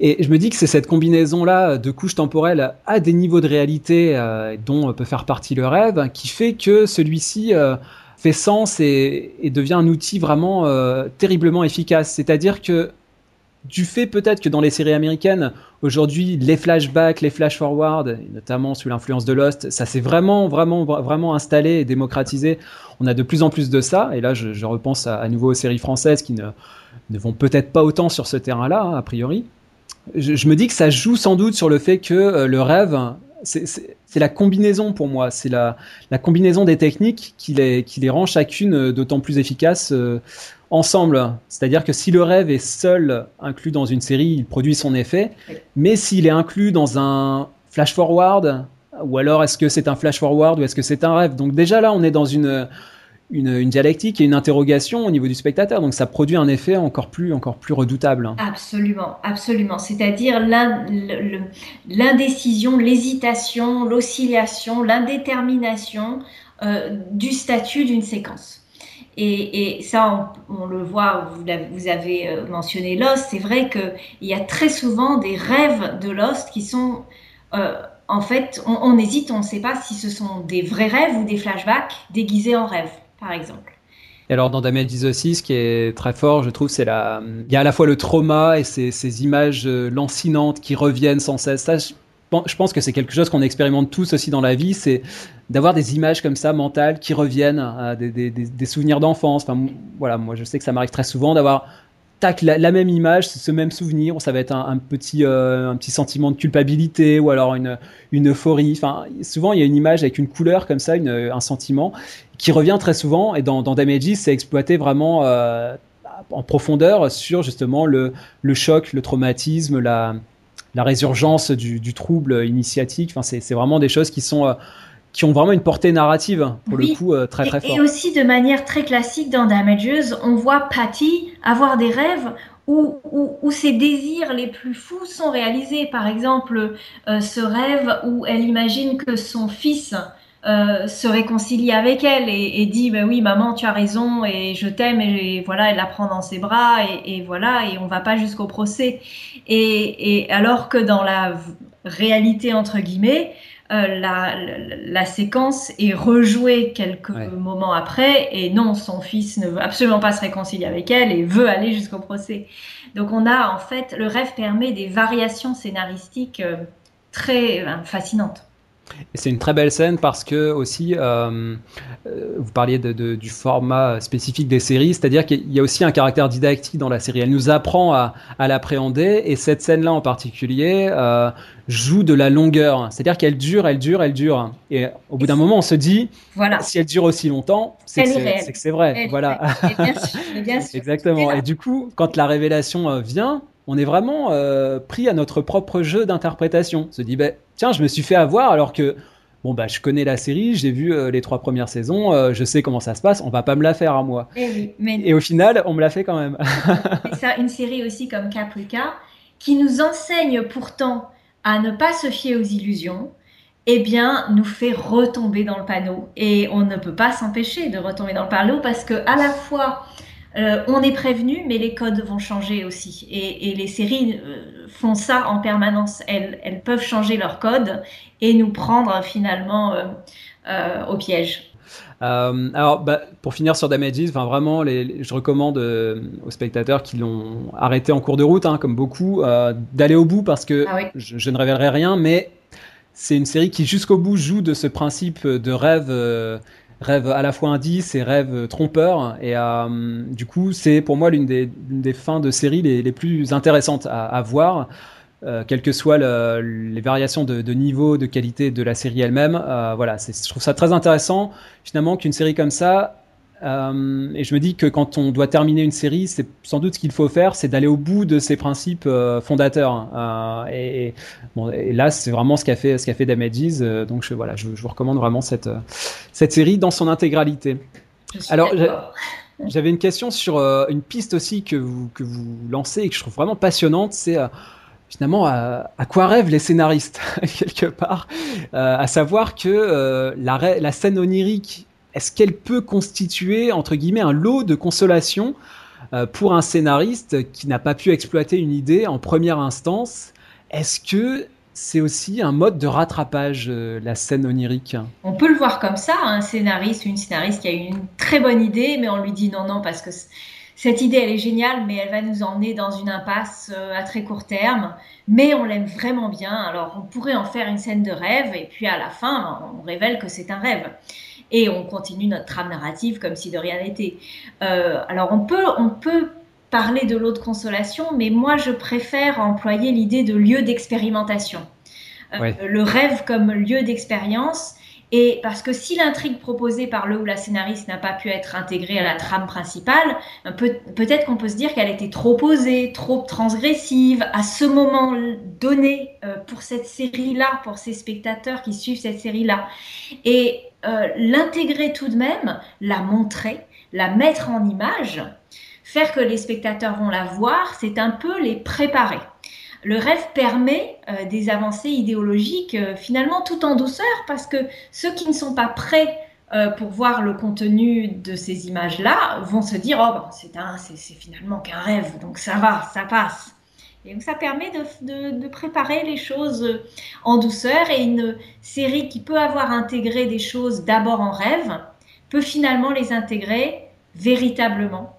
Et je me dis que c'est cette combinaison-là de couches temporelles à des niveaux de réalité euh, dont peut faire partie le rêve, qui fait que celui-ci euh, fait sens et, et, devient un outil vraiment euh, terriblement efficace. C'est-à-dire que du fait peut-être que dans les séries américaines, aujourd'hui, les flashbacks, les flash-forward, notamment sous l'influence de Lost, ça s'est vraiment, vraiment, vraiment installé et démocratisé. On a de plus en plus de ça, et là, je, repense à, nouveau aux séries françaises qui ne, vont peut-être pas autant sur ce terrain-là, hein, a priori. Je, me dis que ça joue sans doute sur le fait que euh, le rêve, c'est la combinaison pour moi, c'est la, combinaison des techniques qui les, rend chacune euh, d'autant plus efficaces. Euh, ensemble. C'est-à-dire que si le rêve est seul inclus dans une série, il produit son effet. Mais s'il est inclus dans un flash forward, ou alors est-ce que c'est un flash forward ou est-ce que c'est un rêve? Donc déjà là, on est dans une, une, une, dialectique et une interrogation au niveau du spectateur. Donc ça produit un effet encore plus, encore plus redoutable. Absolument, absolument. C'est-à-dire l'indécision, l'hésitation, l'oscillation, l'indétermination euh, du statut d'une séquence. Et, ça, on, le voit, vous, avez euh, mentionné Lost, c'est vrai qu'il y a très souvent des rêves de Lost qui sont... Euh, en fait, on, hésite, on ne sait pas si ce sont des vrais rêves ou des flashbacks déguisés en rêve, par exemple. Et alors dans Damage aussi, ce qui est très fort, je trouve, c'est la, il y a à la fois le trauma et ces, images euh, lancinantes qui reviennent sans cesse. Pense que c'est quelque chose qu'on expérimente tous aussi dans la vie, c'est d'avoir des images comme ça mentales qui reviennent, à des, souvenirs d'enfance. Enfin, voilà, moi je sais que ça m'arrive très souvent d'avoir tac la, même image, ce même souvenir, ça va être un, petit euh, un petit sentiment de culpabilité ou alors une euphorie. Enfin, souvent il y a une image avec une couleur comme ça, une, un sentiment qui revient très souvent. Et dans, dans Damages, c'est exploité vraiment euh, en profondeur sur justement le choc, le traumatisme, la la résurgence du, du trouble initiatique. Enfin, c'est vraiment des choses qui sont euh, qui ont vraiment une portée narrative, pour le coup, très très forte. Et aussi de manière très classique dans Damages, on voit Patty avoir des rêves où, où, ses désirs les plus fous sont réalisés. Par exemple, ce rêve où elle imagine que son fils euh, se réconcilie avec elle et, dit bah oui maman tu as raison et je t'aime et, voilà elle la prend dans ses bras et, voilà et on va pas jusqu'au procès. Et, alors que dans la réalité entre guillemets euh, la, la, séquence est rejouée quelques moments après et non son fils ne veut absolument pas se réconcilier avec elle et veut aller jusqu'au procès. Donc on a en fait le rêve permet des variations scénaristiques euh, très fascinantes c'est une très belle scène parce que aussi, euh, euh, vous parliez de, du format spécifique des séries, c'est-à-dire qu'il y a aussi un caractère didactique dans la série. Elle nous apprend à, à l'appréhender et cette scène-là en particulier euh, joue de la longueur. C'est-à-dire qu'elle dure, elle dure, elle dure. Et au bout d'un moment, on se dit, voilà. si elle dure aussi longtemps, c'est que c'est vrai. voilà. Exactement. Et du coup, quand la révélation vient, on est vraiment euh, pris à notre propre jeu d'interprétation. On se dit, bah, tiens, je me suis fait avoir alors que, bon, bah, je connais la série, j'ai vu euh, les trois premières saisons, euh, je sais comment ça se passe, on va pas me la faire à moi. Eh Et, au final, on me l'a fait quand même. ça, une série aussi comme Caprica, qui nous enseigne pourtant à ne pas se fier aux illusions, eh bien, nous fait retomber dans le panneau. Et on ne peut pas s'empêcher de retomber dans le panneau parce que, à la fois, euh, on est prévenu, mais les codes vont changer aussi. Et, les séries euh, font ça en permanence. Elles, peuvent changer leurs codes et nous prendre finalement euh, au piège. alors, bah, pour finir sur Damages, enfin vraiment, je recommande aux spectateurs qui l'ont arrêté en cours de route, hein, comme beaucoup, d'aller au bout parce que ah je, je, ne révélerai rien, mais c'est une série qui jusqu'au bout joue de ce principe de rêve rêve à la fois indice et rêve trompeur. Et euh, du coup, c'est pour moi l'une des, fins de série les, plus intéressantes à, voir. Euh, quelles que soient le, les variations de, de, niveau, de qualité de la série elle-même. Euh, voilà, je trouve ça très intéressant finalement qu'une série comme ça euh, et je me dis que quand on doit terminer une série, c'est sans doute ce qu'il faut faire, c'est d'aller au bout de ses principes euh, fondateurs. Euh, et, bon, et, là, c'est vraiment ce qu'a fait ce qu'a fait Damages. Euh, donc je, voilà, je, je, vous recommande vraiment cette cette série dans son intégralité. Alors j'avais une question sur une piste aussi que vous que vous lancez et que je trouve vraiment passionnante. C'est finalement à, à, quoi rêvent les scénaristes quelque part, à savoir que la, la scène onirique est-ce qu'elle peut constituer, entre guillemets, un lot de consolation euh, pour un scénariste qui n'a pas pu exploiter une idée en première instance? Est-ce que c'est aussi un mode de rattrapage, euh, la scène onirique? On peut le voir comme ça, un scénariste une scénariste qui a une très bonne idée, mais on lui dit non, non, parce que cette idée, elle est géniale, mais elle va nous emmener dans une impasse euh, à très court terme. Mais on l'aime vraiment bien, alors on pourrait en faire une scène de rêve, et puis à la fin, on révèle que c'est un rêve et on continue notre trame narrative comme si de rien n'était. Euh, alors on peut, on peut parler de l'eau de consolation, mais moi je préfère employer l'idée de lieu d'expérimentation. Euh, le rêve comme lieu d'expérience. Et parce que si l'intrigue proposée par le ou la scénariste n'a pas pu être intégrée à la trame principale, peut, peut-être qu'on peut se dire qu'elle était trop posée, trop transgressive à ce moment donné euh, pour cette série-là, pour ces spectateurs qui suivent cette série-là. Et euh, l'intégrer tout de même, la montrer, la mettre en image, faire que les spectateurs vont la voir, c'est un peu les préparer. Le rêve permet euh, des avancées idéologiques euh, finalement tout en douceur parce que ceux qui ne sont pas prêts pour voir le contenu de ces images-là vont se dire oh ben, c'est c'est finalement qu'un rêve donc ça va ça passe et donc ça permet de, préparer les choses en douceur et une série qui peut avoir intégré des choses d'abord en rêve peut finalement les intégrer véritablement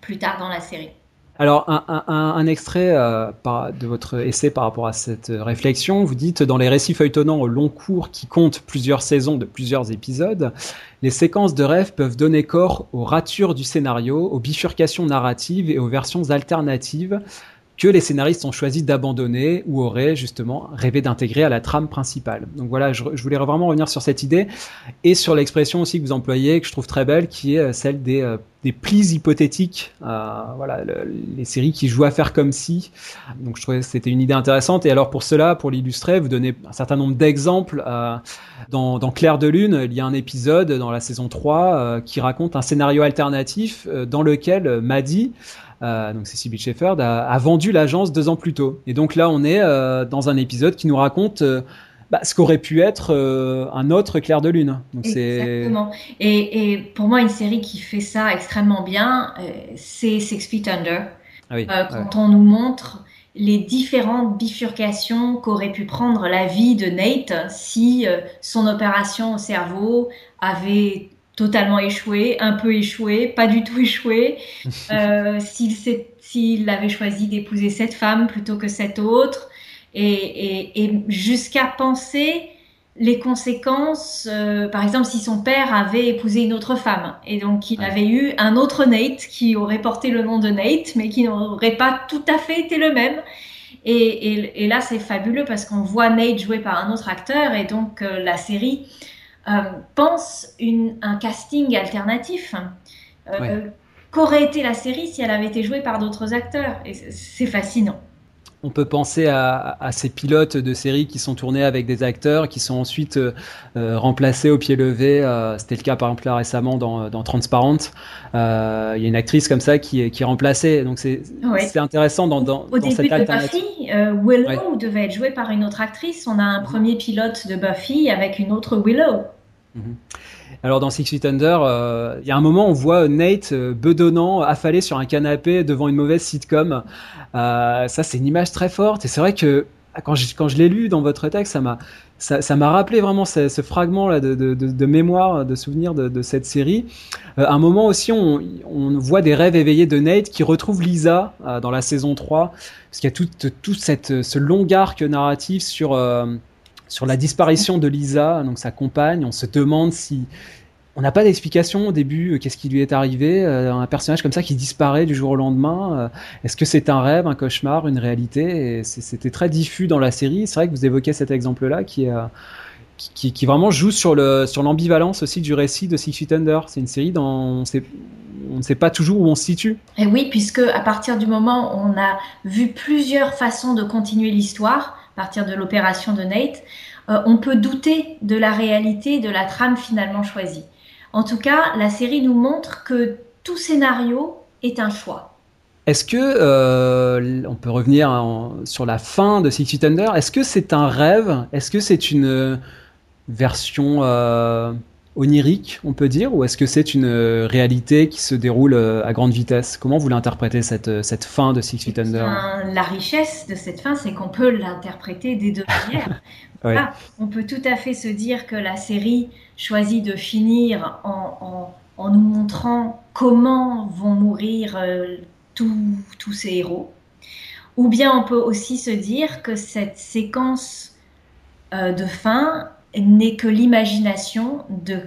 plus tard dans la série. Alors, un, extrait euh, de votre essai par rapport à cette réflexion, vous dites dans les récits feuilletonnants au long cours qui comptent plusieurs saisons de plusieurs épisodes, les séquences de rêve peuvent donner corps aux ratures du scénario, aux bifurcations narratives et aux versions alternatives que les scénaristes ont choisi d'abandonner ou auraient justement rêvé d'intégrer à la trame principale. Donc voilà, je, voulais vraiment revenir sur cette idée et sur l'expression aussi que vous employez, que je trouve très belle, qui est euh, celle des, euh, des plis hypothétiques. Euh, voilà, les séries qui jouent à faire comme si. Donc je trouvais que c'était une idée intéressante. Et alors pour cela, pour l'illustrer, vous donnez un certain nombre d'exemples. dans, dans Clair de Lune, il y a un épisode dans la saison 3 qui raconte un scénario alternatif dans lequel Maddie euh, donc c'est Shepherd, a, vendu l'agence deux ans plus tôt. Et donc là, on est euh, dans un épisode qui nous raconte euh, bah, ce qu'aurait pu être un autre Clair de Lune. Donc Exactement. Et, et, pour moi, une série qui fait ça extrêmement bien, c'est Six Feet Under. Ah quand on nous montre les différentes bifurcations qu'aurait pu prendre la vie de Nate si son opération au cerveau avait totalement échoué, un peu échoué, pas du tout échoué. Euh, S'il avait choisi d'épouser cette femme plutôt que cette autre, et, et, et jusqu'à penser les conséquences, euh, par exemple, si son père avait épousé une autre femme, et donc il avait eu un autre Nate qui aurait porté le nom de Nate, mais qui n'aurait pas tout à fait été le même. Et, et là, c'est fabuleux parce qu'on voit Nate joué par un autre acteur, et donc euh, la série pense une, un casting alternatif. Euh, qu'aurait été la série si elle avait été jouée par d'autres acteurs? Et c'est fascinant. On peut penser à, ces pilotes de séries qui sont tournés avec des acteurs qui sont ensuite euh, remplacés au pied levé. C'était le cas par exemple récemment dans, Transparent. Il y a une actrice comme ça qui est, qui est remplacée. Donc c'est intéressant dans, dans, au début cette de Buffy, Willow devait être jouée par une autre actrice. On a un premier pilote de Buffy avec une autre Willow. Mhm. Alors dans Six Feet Under, euh, il y a un moment on voit Nate euh, bedonnant, affalé sur un canapé devant une mauvaise sitcom. Euh, ça c'est une image très forte et c'est vrai que quand je, quand je l'ai lu dans votre texte, ça m'a ça, rappelé vraiment ce, fragment là de, mémoire, de souvenir de, cette série. à un moment aussi, on, on, voit des rêves éveillés de Nate qui retrouve Lisa dans la saison 3, parce qu'il y a tout, tout cette, ce long arc narratif sur sur la disparition de Lisa, donc sa compagne. On se demande si on n'a pas d'explication au début, euh, qu'est-ce qui lui est arrivé, euh, un personnage comme ça qui disparaît du jour au lendemain. Euh, est-ce que c'est un rêve, un cauchemar, une réalité C'était très diffus dans la série. C'est vrai que vous évoquez cet exemple-là qui, qui, qui, vraiment joue sur sur l'ambivalence aussi du récit de Six Feet Under. C'est une série dont on on ne sait pas toujours où on se situe. Et oui, puisque à partir du moment où on a vu plusieurs façons de continuer l'histoire, à partir de l'opération de Nate, euh, on peut douter de la réalité de la trame finalement choisie. En tout cas, la série nous montre que tout scénario est un choix. Est-ce que euh, on peut revenir sur la fin de Six Feet Under Est-ce que c'est un rêve? Est-ce que c'est une version euh, onirique, on peut dire, ou est-ce que c'est une euh, réalité qui se déroule euh, à grande vitesse? Comment vous l'interprétez cette, euh, cette fin de Six Feet Under? La richesse de cette fin, c'est qu'on peut l'interpréter des deux manières. on peut tout à fait se dire que la série choisit de finir en, en, nous montrant comment vont mourir tous ces héros. Ou bien on peut aussi se dire que cette séquence de fin n'est que l'imagination de,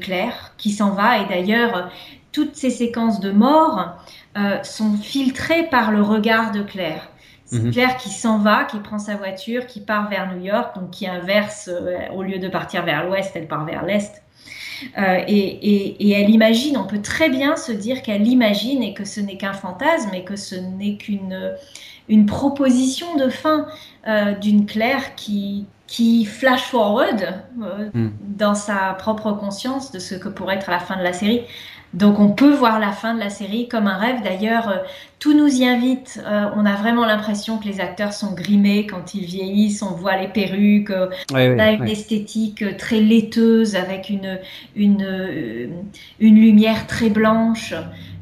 Claire qui s'en va. Et d'ailleurs, toutes ces séquences de mort euh, sont filtrées par le regard de Claire. C'est mhm. Claire qui s'en va, qui prend sa voiture, qui part vers New York, donc qui inverse, euh, au lieu de partir vers l'ouest, elle part vers l'est. Euh, et, elle imagine, on peut très bien se dire qu'elle imagine et que ce n'est qu'un fantasme et que ce n'est qu'une une proposition de fin d'une Claire qui, qui flash forward euh, hmm. dans sa propre conscience de ce que pourrait être la fin de la série. Donc on peut voir la fin de la série comme un rêve. D'ailleurs, euh, tout nous y invite. Euh, on a vraiment l'impression que les acteurs sont grimés quand ils vieillissent. On voit les perruques. on a une esthétique très laiteuse avec une, une, une lumière très blanche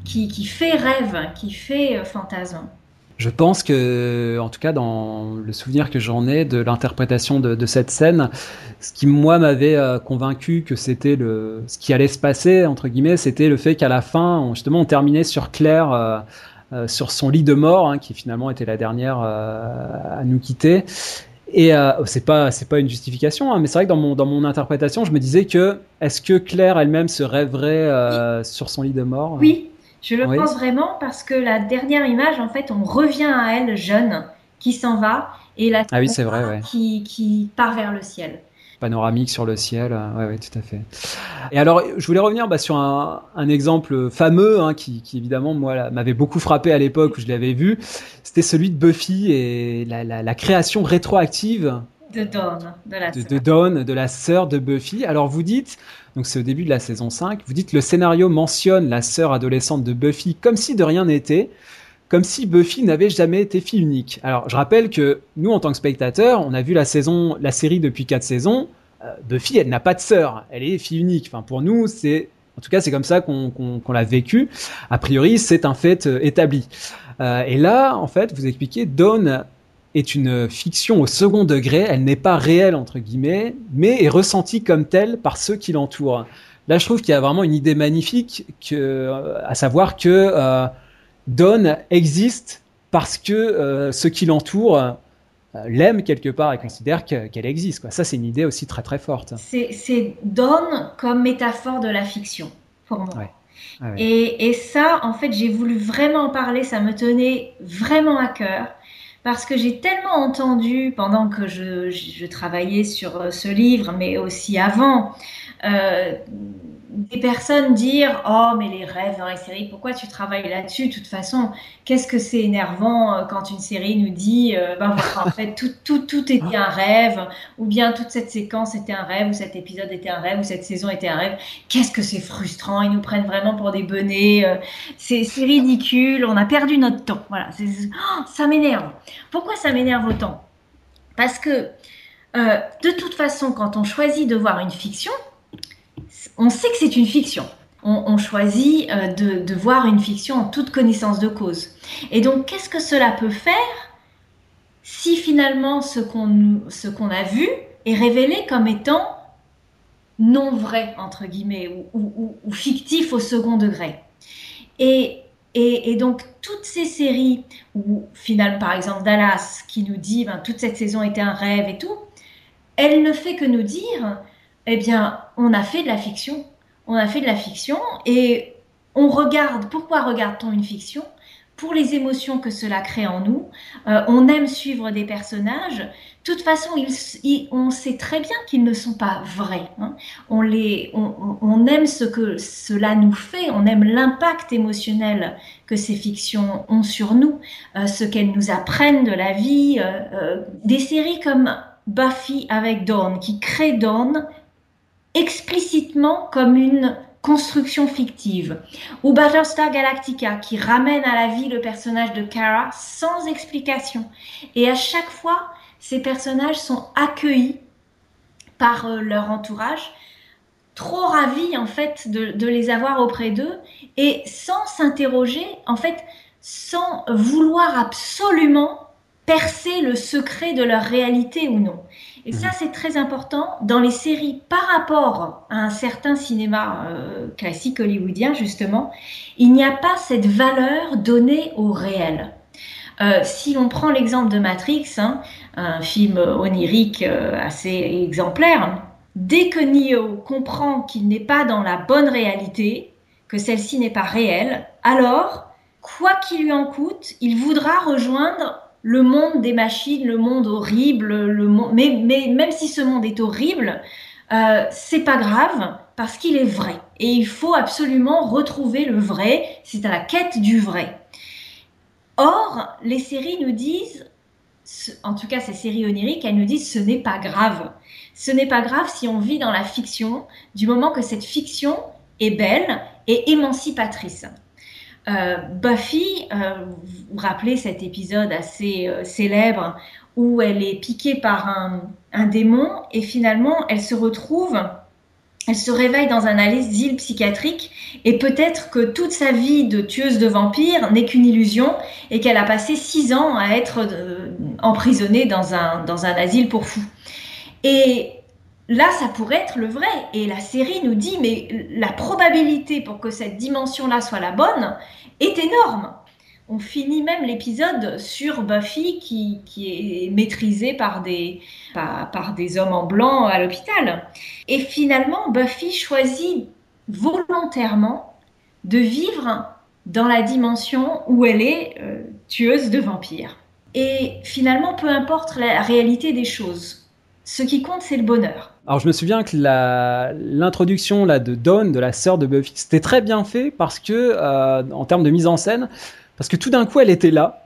qui, qui fait rêve, qui fait fantasme. Je pense que, en tout cas, dans le souvenir que j'en ai de l'interprétation de, cette scène, ce qui moi m'avait euh, convaincu que c'était le, ce qui allait se passer entre guillemets, c'était le fait qu'à la fin, justement, on terminait sur Claire. Euh, euh, sur son lit de mort, hein, qui finalement était la dernière à nous quitter. Et c'est pas c'est pas une justification, hein, mais c'est vrai que dans mon dans mon interprétation, je me disais que est-ce que Claire elle-même se rêverait sur son lit de mort Oui, Je le pense vraiment parce que la dernière image, en fait, on revient à elle jeune, qui s'en va, et la ah oui, c'est vrai, qui, qui part vers le ciel panoramique sur le ciel. Oui, ouais, tout à fait. Et alors, je voulais revenir bah, sur un, un, exemple fameux hein, qui, qui, évidemment, moi, m'avait beaucoup frappé à l'époque où je l'avais vu. C'était celui de Buffy et la, la, la création rétroactive de Dawn, de la, de, de Dawn, de la sœur de Buffy. Alors, vous dites, donc c'est au début de la saison 5, vous dites le scénario mentionne la sœur adolescente de Buffy comme si de rien n'était comme si Buffy n'avait jamais été fille unique. Alors, je rappelle que nous, en tant que spectateurs, on a vu la saison, la série depuis quatre saisons. Euh, Buffy, elle n'a pas de sœur, elle est fille unique. Enfin, pour nous, c'est, en tout cas, c'est comme ça qu'on l'a vécu. A priori, c'est un fait euh, établi. Euh, et là, en fait, vous expliquez, Dawn est une fiction au second degré. Elle n'est pas réelle entre guillemets, mais est ressentie comme telle par ceux qui l'entourent. Là, je trouve qu'il y a vraiment une idée magnifique, que, à savoir que Dawn existe parce que euh, ceux qui l'entourent euh, l'aiment quelque part et considèrent qu'elle existe. Quoi. Ça, c'est une idée aussi très très forte. C'est Dawn comme métaphore de la fiction, pour moi. Ah et, ça, en fait, j'ai voulu vraiment en parler, ça me tenait vraiment à cœur, parce que j'ai tellement entendu pendant que je, travaillais sur euh, ce livre, mais aussi avant, euh, des personnes dire oh mais les rêves dans les séries pourquoi tu travailles là-dessus de toute façon qu'est-ce que c'est énervant euh, quand une série nous dit euh, ben en fait tout, tout, tout était un rêve ou bien toute cette séquence était un rêve ou cet épisode était un rêve ou cette saison était un rêve. Qu'est-ce que c'est frustrant ils nous prennent vraiment pour des bonnets euh, c'est ridicule on a perdu notre temps. Voilà oh, ça m'énerve. Pourquoi ça m'énerve autant? Parce que de toute façon quand on choisit de voir une fiction on sait que c'est une fiction. On, choisit euh, de, voir une fiction en toute connaissance de cause. Et donc, qu'est-ce que cela peut faire si finalement ce qu'on a vu est révélé comme étant non vrai, entre guillemets, ou, fictif au second degré? Et, et, donc, toutes ces séries, ou finalement, par exemple, Dallas, qui nous dit ben, toute cette saison était un rêve et tout, elle ne fait que nous dire eh bien, on a fait de la fiction. On a fait de la fiction et on regarde. Pourquoi regarde-t-on une fiction? Pour les émotions que cela crée en nous. Euh, on aime suivre des personnages. De toute façon, on sait très bien qu'ils ne sont pas vrais. Hein. On, les, on, aime ce que cela nous fait. On aime l'impact émotionnel que ces fictions ont sur nous, euh, ce qu'elles nous apprennent de la vie. Euh, des séries comme Buffy avec Dawn, qui crée Dawn explicitement comme une construction fictive, ou Battlestar Galactica qui ramène à la vie le personnage de Kara sans explication. Et à chaque fois, ces personnages sont accueillis par euh, leur entourage, trop ravis en fait de, de les avoir auprès d'eux et sans s'interroger, en fait, sans vouloir absolument percer le secret de leur réalité ou non. Et ça, mhm. c'est très important dans les séries par rapport à un certain cinéma euh, classique hollywoodien, justement. Il n'y a pas cette valeur donnée au réel. Euh, si on prend l'exemple de Matrix, hein, un film onirique euh, assez exemplaire, dès que Neo comprend qu'il n'est pas dans la bonne réalité, que celle-ci n'est pas réelle, alors, quoi qu'il lui en coûte, il voudra rejoindre le monde des machines, le monde horrible, mais même si ce monde est horrible, euh, c'est pas grave parce qu'il est vrai. Et il faut absolument retrouver le vrai. C'est à la quête du vrai. Or, les séries nous disent, en tout cas ces séries oniriques, elles nous disent ce n'est pas grave. Ce n'est pas grave si on vit dans la fiction, du moment que cette fiction est belle et émancipatrice. Euh, Buffy, euh, vous vous rappelez cet épisode assez euh, célèbre où elle est piquée par un, démon et finalement elle se retrouve, elle se réveille dans un asile psychiatrique et peut-être que toute sa vie de tueuse de vampires n'est qu'une illusion et qu'elle a passé six ans à être emprisonnée dans un, dans un asile pour fous. Et là, ça pourrait être le vrai. Et la série nous dit, mais la probabilité pour que cette dimension-là soit la bonne est énorme. On finit même l'épisode sur Buffy qui, est maîtrisée par des, par, des hommes en blanc à l'hôpital. Et finalement, Buffy choisit volontairement de vivre dans la dimension où elle est euh, tueuse de vampires. Et finalement, peu importe la réalité des choses, ce qui compte, c'est le bonheur. Alors je me souviens que l'introduction là de Dawn, de la sœur de Buffy, c'était très bien fait parce que euh, en termes de mise en scène, parce que tout d'un coup elle était là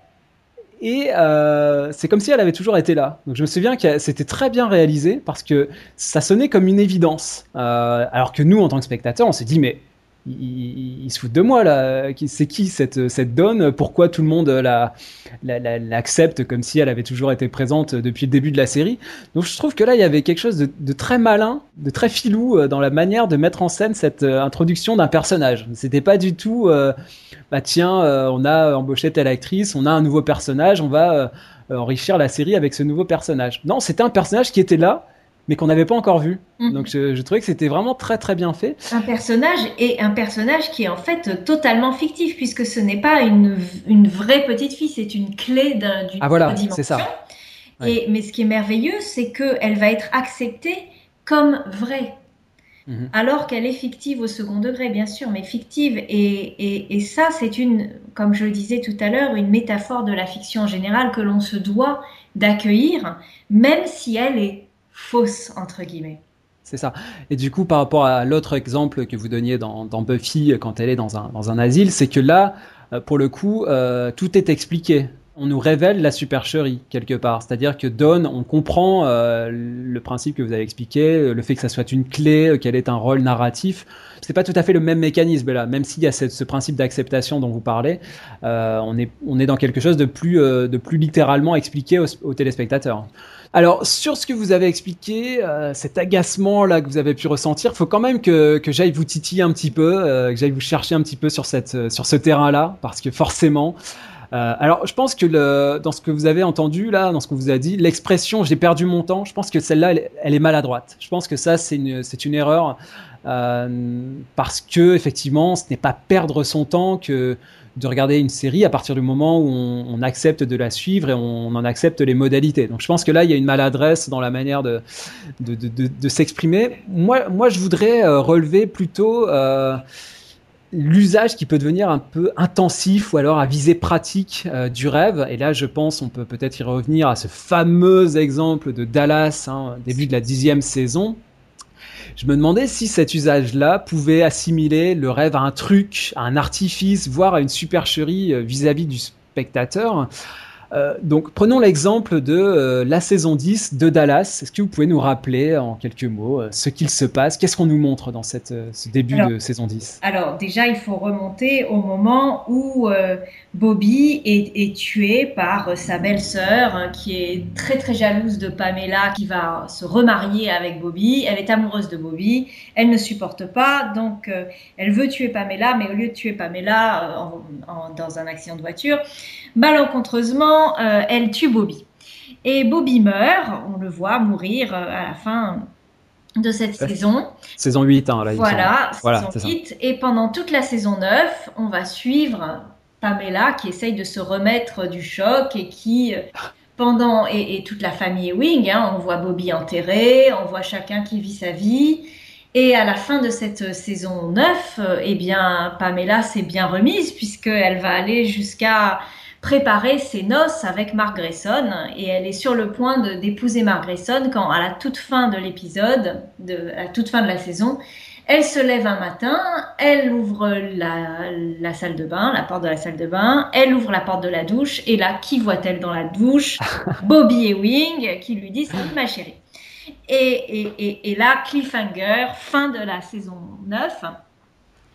et euh, c'est comme si elle avait toujours été là. Donc je me souviens que c'était très bien réalisé parce que ça sonnait comme une évidence, euh, alors que nous en tant que spectateurs, on s'est dit mais il, se fout de moi là. C'est qui cette, cette donne? Pourquoi tout le monde l'accepte la, comme si elle avait toujours été présente depuis le début de la série? Donc je trouve que là il y avait quelque chose de, très malin, de très filou euh, dans la manière de mettre en scène cette euh, introduction d'un personnage. C'était pas du tout euh, bah tiens on a embauché telle actrice, on a un nouveau personnage, on va enrichir la série avec ce nouveau personnage. Non, c'était un personnage qui était là mais qu'on n'avait pas encore vu. Mhm. Donc je, trouvais que c'était vraiment très très bien fait. Un personnage et un personnage qui est en fait totalement fictif puisque ce n'est pas une, une, vraie petite fille, c'est une clé d'une ah voilà, c'est ça. Et, mais ce qui est merveilleux, c'est qu'elle va être acceptée comme vraie. Mhm. Alors qu'elle est fictive au second degré, bien sûr, mais fictive. Et, et, et ça, c'est une, comme je le disais tout à l'heure, une métaphore de la fiction en général que l'on se doit d'accueillir, même si elle est fausse, entre guillemets. C'est ça. Et du coup, par rapport à l'autre exemple que vous donniez dans, Buffy quand elle est dans un, dans un asile, c'est que là, euh, pour le coup, euh, tout est expliqué. On nous révèle la supercherie quelque part. C'est-à-dire que Dawn, on comprend euh, le principe que vous avez expliqué, le fait que ça soit une clé, qu'elle ait un rôle narratif. C'est pas tout à fait le même mécanisme là, même s'il y a ce principe d'acceptation dont vous parlez, on, est, on est dans quelque chose de plus, de plus littéralement expliqué aux téléspectateurs. Alors, sur ce que vous avez expliqué, euh, cet agacement là que vous avez pu ressentir, faut quand même que, j'aille vous titiller un petit peu, euh, que j'aille vous chercher un petit peu sur cette euh, sur ce terrain-là, parce que forcément. alors, je pense que dans ce que vous avez entendu là, dans ce que vous a dit, l'expression "j'ai perdu mon temps", je pense que celle-là, elle, est maladroite. Je pense que ça, c'est une c'est une erreur parce que effectivement, ce n'est pas perdre son temps que de regarder une série à partir du moment où on, accepte de la suivre et on, en accepte les modalités. Donc je pense que là, il y a une maladresse dans la manière de, de, s'exprimer. Moi, moi, je voudrais euh, relever plutôt euh, l'usage qui peut devenir un peu intensif ou alors à visée pratique euh, du rêve. Et là, je pense, on peut peut-être y revenir à ce fameux exemple de Dallas, hein, début de la dixième saison, je me demandais si cet usage-là pouvait assimiler le rêve à un truc, à un artifice, voire à une supercherie euh, vis-à-vis du spectateur. Euh, donc prenons l'exemple de euh, la saison 10 de Dallas. Est-ce que vous pouvez nous rappeler en quelques mots ce qu'il se passe? Qu'est-ce qu'on nous montre dans cette, ce début de saison 10 Alors déjà, il faut remonter au moment où Bobby est, tué par sa belle-sœur hein, qui est très très jalouse de Pamela qui va se remarier avec Bobby. Elle est amoureuse de Bobby, elle ne supporte pas, donc euh, elle veut tuer Pamela, mais au lieu de tuer Pamela euh, dans un accident de voiture, malencontreusement, euh, elle tue Bobby. Et Bobby meurt, on le voit mourir à la fin de cette saison. Saison 8, hein, là, Voilà, saison 8. Et pendant toute la saison 9, on va suivre Pamela qui essaye de se remettre du choc et qui euh, pendant et, toute la famille Wing, hein, on voit Bobby enterré, on voit chacun qui vit sa vie. Et à la fin de cette saison 9, euh, eh bien, Pamela s'est bien remise puisqu'elle va aller jusqu'à préparer ses noces avec Mark Grayson et elle est sur le point d'épouser Mark Grayson quand à la toute fin de l'épisode, à la toute fin de la saison, elle se lève un matin, elle ouvre la, salle de bain, la porte de la salle de bain, elle ouvre la porte de la douche, et là, qui voit-elle dans la douche? Bobby et Wing qui lui disent Salut ma chérie. Et, et, et, là, cliffhanger, fin de la saison 9.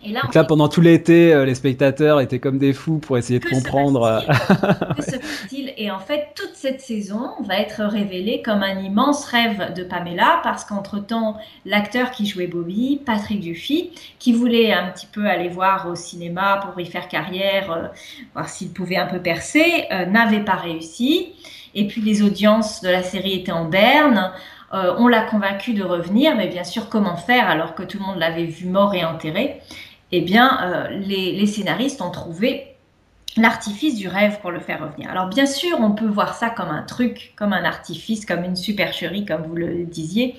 Et là, Donc là, pendant tout l'été, euh, les spectateurs étaient comme des fous pour essayer de comprendre. Euh, que se passe-t-il Et en fait, toute cette saison va être révélée comme un immense rêve de Pamela, parce qu'entre-temps, l'acteur qui jouait Bobby, Patrick Duffy, qui voulait un petit peu aller voir au cinéma pour y faire carrière, euh, voir s'il pouvait un peu percer, n'avait pas réussi. Et puis les audiences de la série étaient en berne. on l'a convaincu de revenir, mais bien sûr, comment faire alors que tout le monde l'avait vu mort et enterré? Eh bien, euh, les, scénaristes ont trouvé l'artifice du rêve pour le faire revenir. Alors bien sûr, on peut voir ça comme un truc, comme un artifice, comme une supercherie, comme vous le disiez.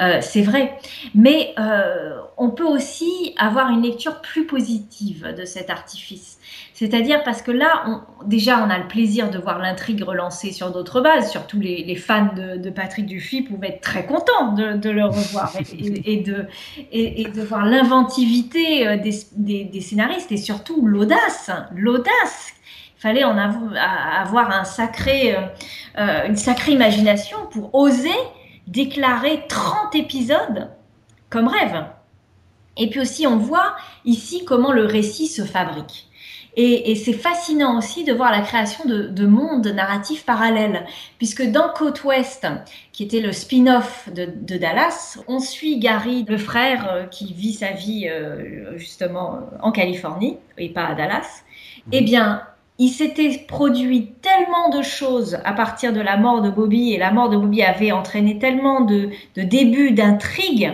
Euh, c'est vrai. Mais euh, on peut aussi avoir une lecture plus positive de cet artifice. C'est-à-dire parce que là, on, déjà, on a le plaisir de voir l'intrigue relancée sur d'autres bases. Surtout les, fans de, Patrick Dufy pouvaient être très contents de, le revoir et, de, et, de voir l'inventivité euh, des, scénaristes et surtout l'audace. L'audace il fallait en avoir un sacré, euh, euh, une sacrée imagination pour oser déclarer 30 épisodes comme rêve. Et puis aussi, on voit ici comment le récit se fabrique. Et, c'est fascinant aussi de voir la création de, mondes narratifs parallèles, puisque dans Côte Ouest, qui était le spin-off de, Dallas, on suit Gary, le frère euh, qui vit sa vie euh, justement en Californie et pas à Dallas. Mhm. Eh bien, il s'était produit tellement de choses à partir de la mort de Bobby, et la mort de Bobby avait entraîné tellement de, débuts d'intrigues.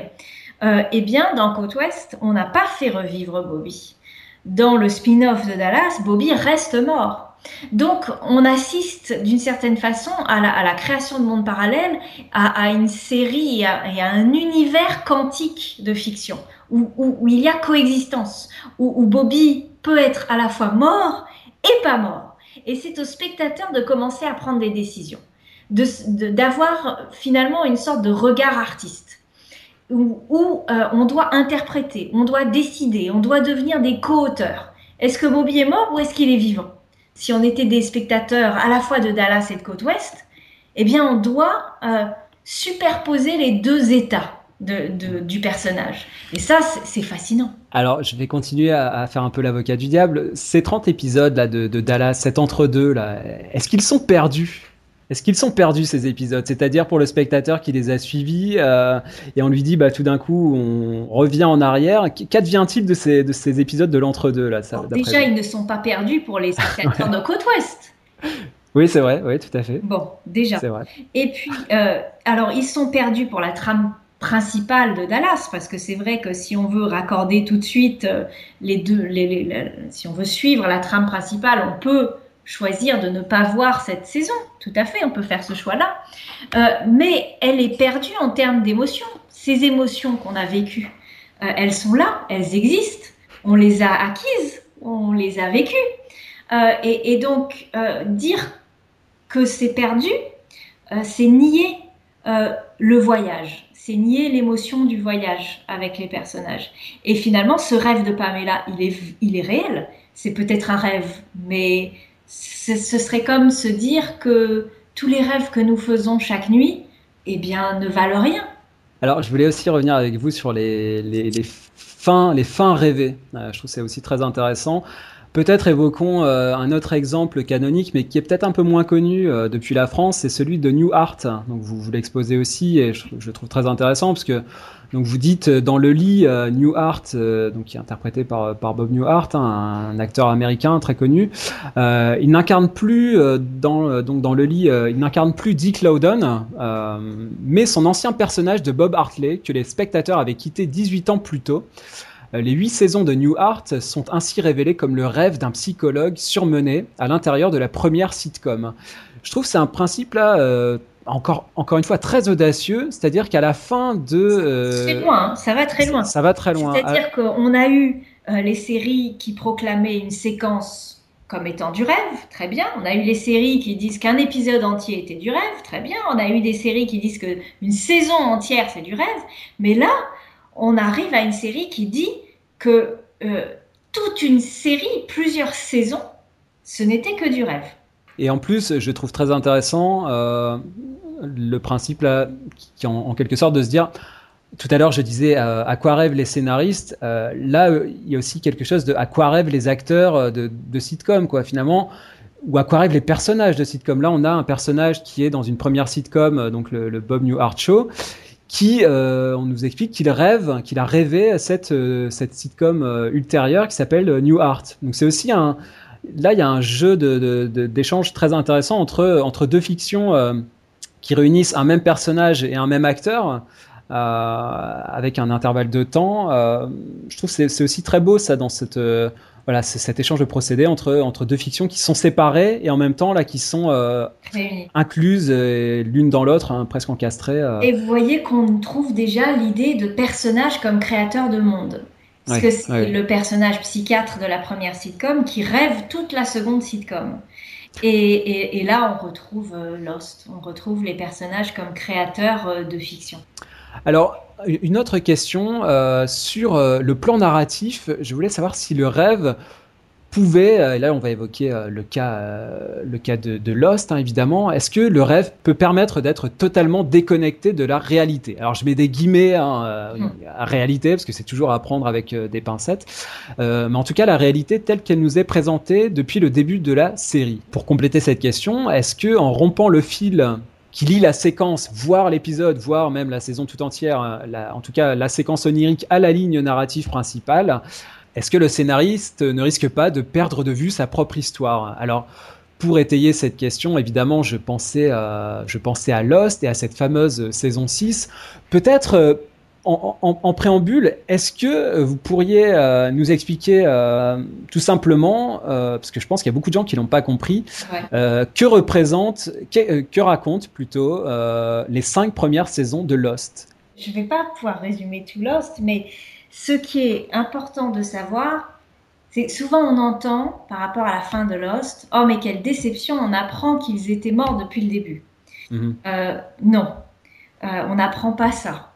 Euh, eh bien, dans Côte Ouest, on n'a pas fait revivre Bobby dans le spin-off de Dallas, Bobby reste mort. Donc, on assiste d'une certaine façon à la, création de mondes parallèles, à, une série et à, un univers quantique de fiction, où, il y a coexistence, où, Bobby peut être à la fois mort et pas mort. Et c'est au spectateur de commencer à prendre des décisions, d'avoir finalement une sorte de regard artiste où, euh, on doit interpréter, on doit décider, on doit devenir des co-auteurs. Est-ce que Bobby est mort ou est-ce qu'il est vivant? Si on était des spectateurs à la fois de Dallas et de Côte Ouest, eh bien on doit euh, superposer les deux états. Du personnage. Et ça, c'est fascinant. Alors, je vais continuer à, faire un peu l'avocat du diable. Ces 30 épisodes là de, de Dallas, cet entre-deux là, est-ce qu'ils sont perdus? Est-ce qu'ils sont perdus ces épisodes? C'est-à-dire pour le spectateur qui les a suivis euh, et on lui dit bah tout d'un coup on revient en arrière. Qu'advient-il de ces, de ces épisodes de l'entre-deux là Déjà ils ne sont pas perdus pour les spectateurs de Côte Ouest. Oui c'est vrai, oui tout à fait. Bon déjà. C'est vrai. Et puis euh, alors ils sont perdus pour la trame principale de Dallas, parce que c'est vrai que si on veut raccorder tout de suite euh, les deux, les, si on veut suivre la trame principale, on peut choisir de ne pas voir cette saison. Tout à fait, on peut faire ce choix-là. Euh, mais elle est perdue en termes d'émotions. Ces émotions qu'on a vécues, euh, elles sont là, elles existent. On les a acquises, on les a vécues. Euh, et, donc, dire que c'est perdu, c'est nier le voyage, c'est nier l'émotion du voyage avec les personnages. Et finalement, ce rêve de Pamela, il est, il est réel. C'est peut-être un rêve, mais ce serait comme se dire que tous les rêves que nous faisons chaque nuit, eh bien, ne valent rien. Alors, je voulais aussi revenir avec vous sur les, fins, les fins rêvées. Euh, je trouve c'est aussi très intéressant. Peut-être évoquons euh, un autre exemple canonique, mais qui est peut-être un peu moins connu euh, depuis la France, c'est celui de New Art. Donc vous, vous l'exposez aussi, et je, je, le trouve très intéressant parce que donc vous dites euh, dans le lit euh, New Art, euh, donc qui est interprété par, par Bob Newhart, hein, un acteur américain très connu. il n'incarne plus dans donc dans le lit, il n'incarne plus Dick Loudon, mais son ancien personnage de Bob Hartley que les spectateurs avaient quitté 18 ans plus tôt. Les huit saisons de New Art sont ainsi révélées comme le rêve d'un psychologue surmené à l'intérieur de la première sitcom. Je trouve c'est un principe là encore, encore une fois très audacieux, c'est-à-dire qu'à la fin de... Euh, c'est loin, hein, ça va très loin. Ça, va très loin. C'est-à-dire ah. qu'on a eu euh, les séries qui proclamaient une séquence comme étant du rêve, très bien. On a eu les séries qui disent qu'un épisode entier était du rêve, très bien. On a eu des séries qui disent qu'une saison entière c'est du rêve. Mais là, on arrive à une série qui dit que euh, toute une série, plusieurs saisons, ce n'était que du rêve. Et en plus, je trouve très intéressant euh, le principe qui en, quelque sorte de se dire. Tout à l'heure, je disais euh, à quoi rêvent les scénaristes. Euh, là, il y a aussi quelque chose de à quoi rêvent les acteurs de, de sitcom, quoi. Finalement, ou à quoi rêvent les personnages de sitcom. Là, on a un personnage qui est dans une première sitcom, donc le, le Bob Newhart Show, qui, on nous explique qu'il rêve, qu'il a rêvé cette, cette sitcom ultérieure qui s'appelle New Art. Donc c'est aussi un, là, il y a un jeu d'échange de, très intéressant entre, entre deux fictions euh, qui réunissent un même personnage et un même acteur. Euh, avec un intervalle de temps, euh, je trouve c'est c'est aussi très beau ça dans cette voilà, cet échange de procédés entre, entre deux fictions qui sont séparées et en même temps là qui sont incluses l'une dans l'autre, hein, presque encastrées. Et vous voyez qu'on trouve déjà l'idée de personnage comme créateur de monde. Parce que c'est le personnage psychiatre de la première sitcom qui rêve toute la seconde sitcom. Et, là, on retrouve Lost, on retrouve les personnages comme créateurs de fiction. Alors, une autre question euh, sur euh, le plan narratif. Je voulais savoir si le rêve pouvait, euh, et là on va évoquer le cas, le cas de, Lost hein, évidemment, est-ce que le rêve peut permettre d'être totalement déconnecté de la réalité? Alors je mets des guillemets hein, hmm. à réalité parce que c'est toujours à prendre avec des pincettes, mais en tout cas la réalité telle qu'elle nous est présentée depuis le début de la série. Pour compléter cette question, est-ce que en rompant le fil qui lit la séquence, voire l'épisode, voire même la saison tout entière, euh, en tout cas la séquence onirique à la ligne narrative principale, est-ce que le scénariste ne risque pas de perdre de vue sa propre histoire? Alors, pour étayer cette question, évidemment, je pensais, euh, je pensais à Lost et à cette fameuse saison 6. Peut-être euh, en, préambule, est-ce que euh, vous pourriez euh, nous expliquer euh, tout simplement, parce que je pense qu'il y a beaucoup de gens qui l'ont pas compris, que représente, que, que racontent plutôt les cinq premières saisons de Lost? Je ne vais pas pouvoir résumer tout Lost, mais ce qui est important de savoir, c'est souvent on entend par rapport à la fin de Lost, oh mais quelle déception, on apprend qu'ils étaient morts depuis le début. Mhm. non, on n'apprend pas ça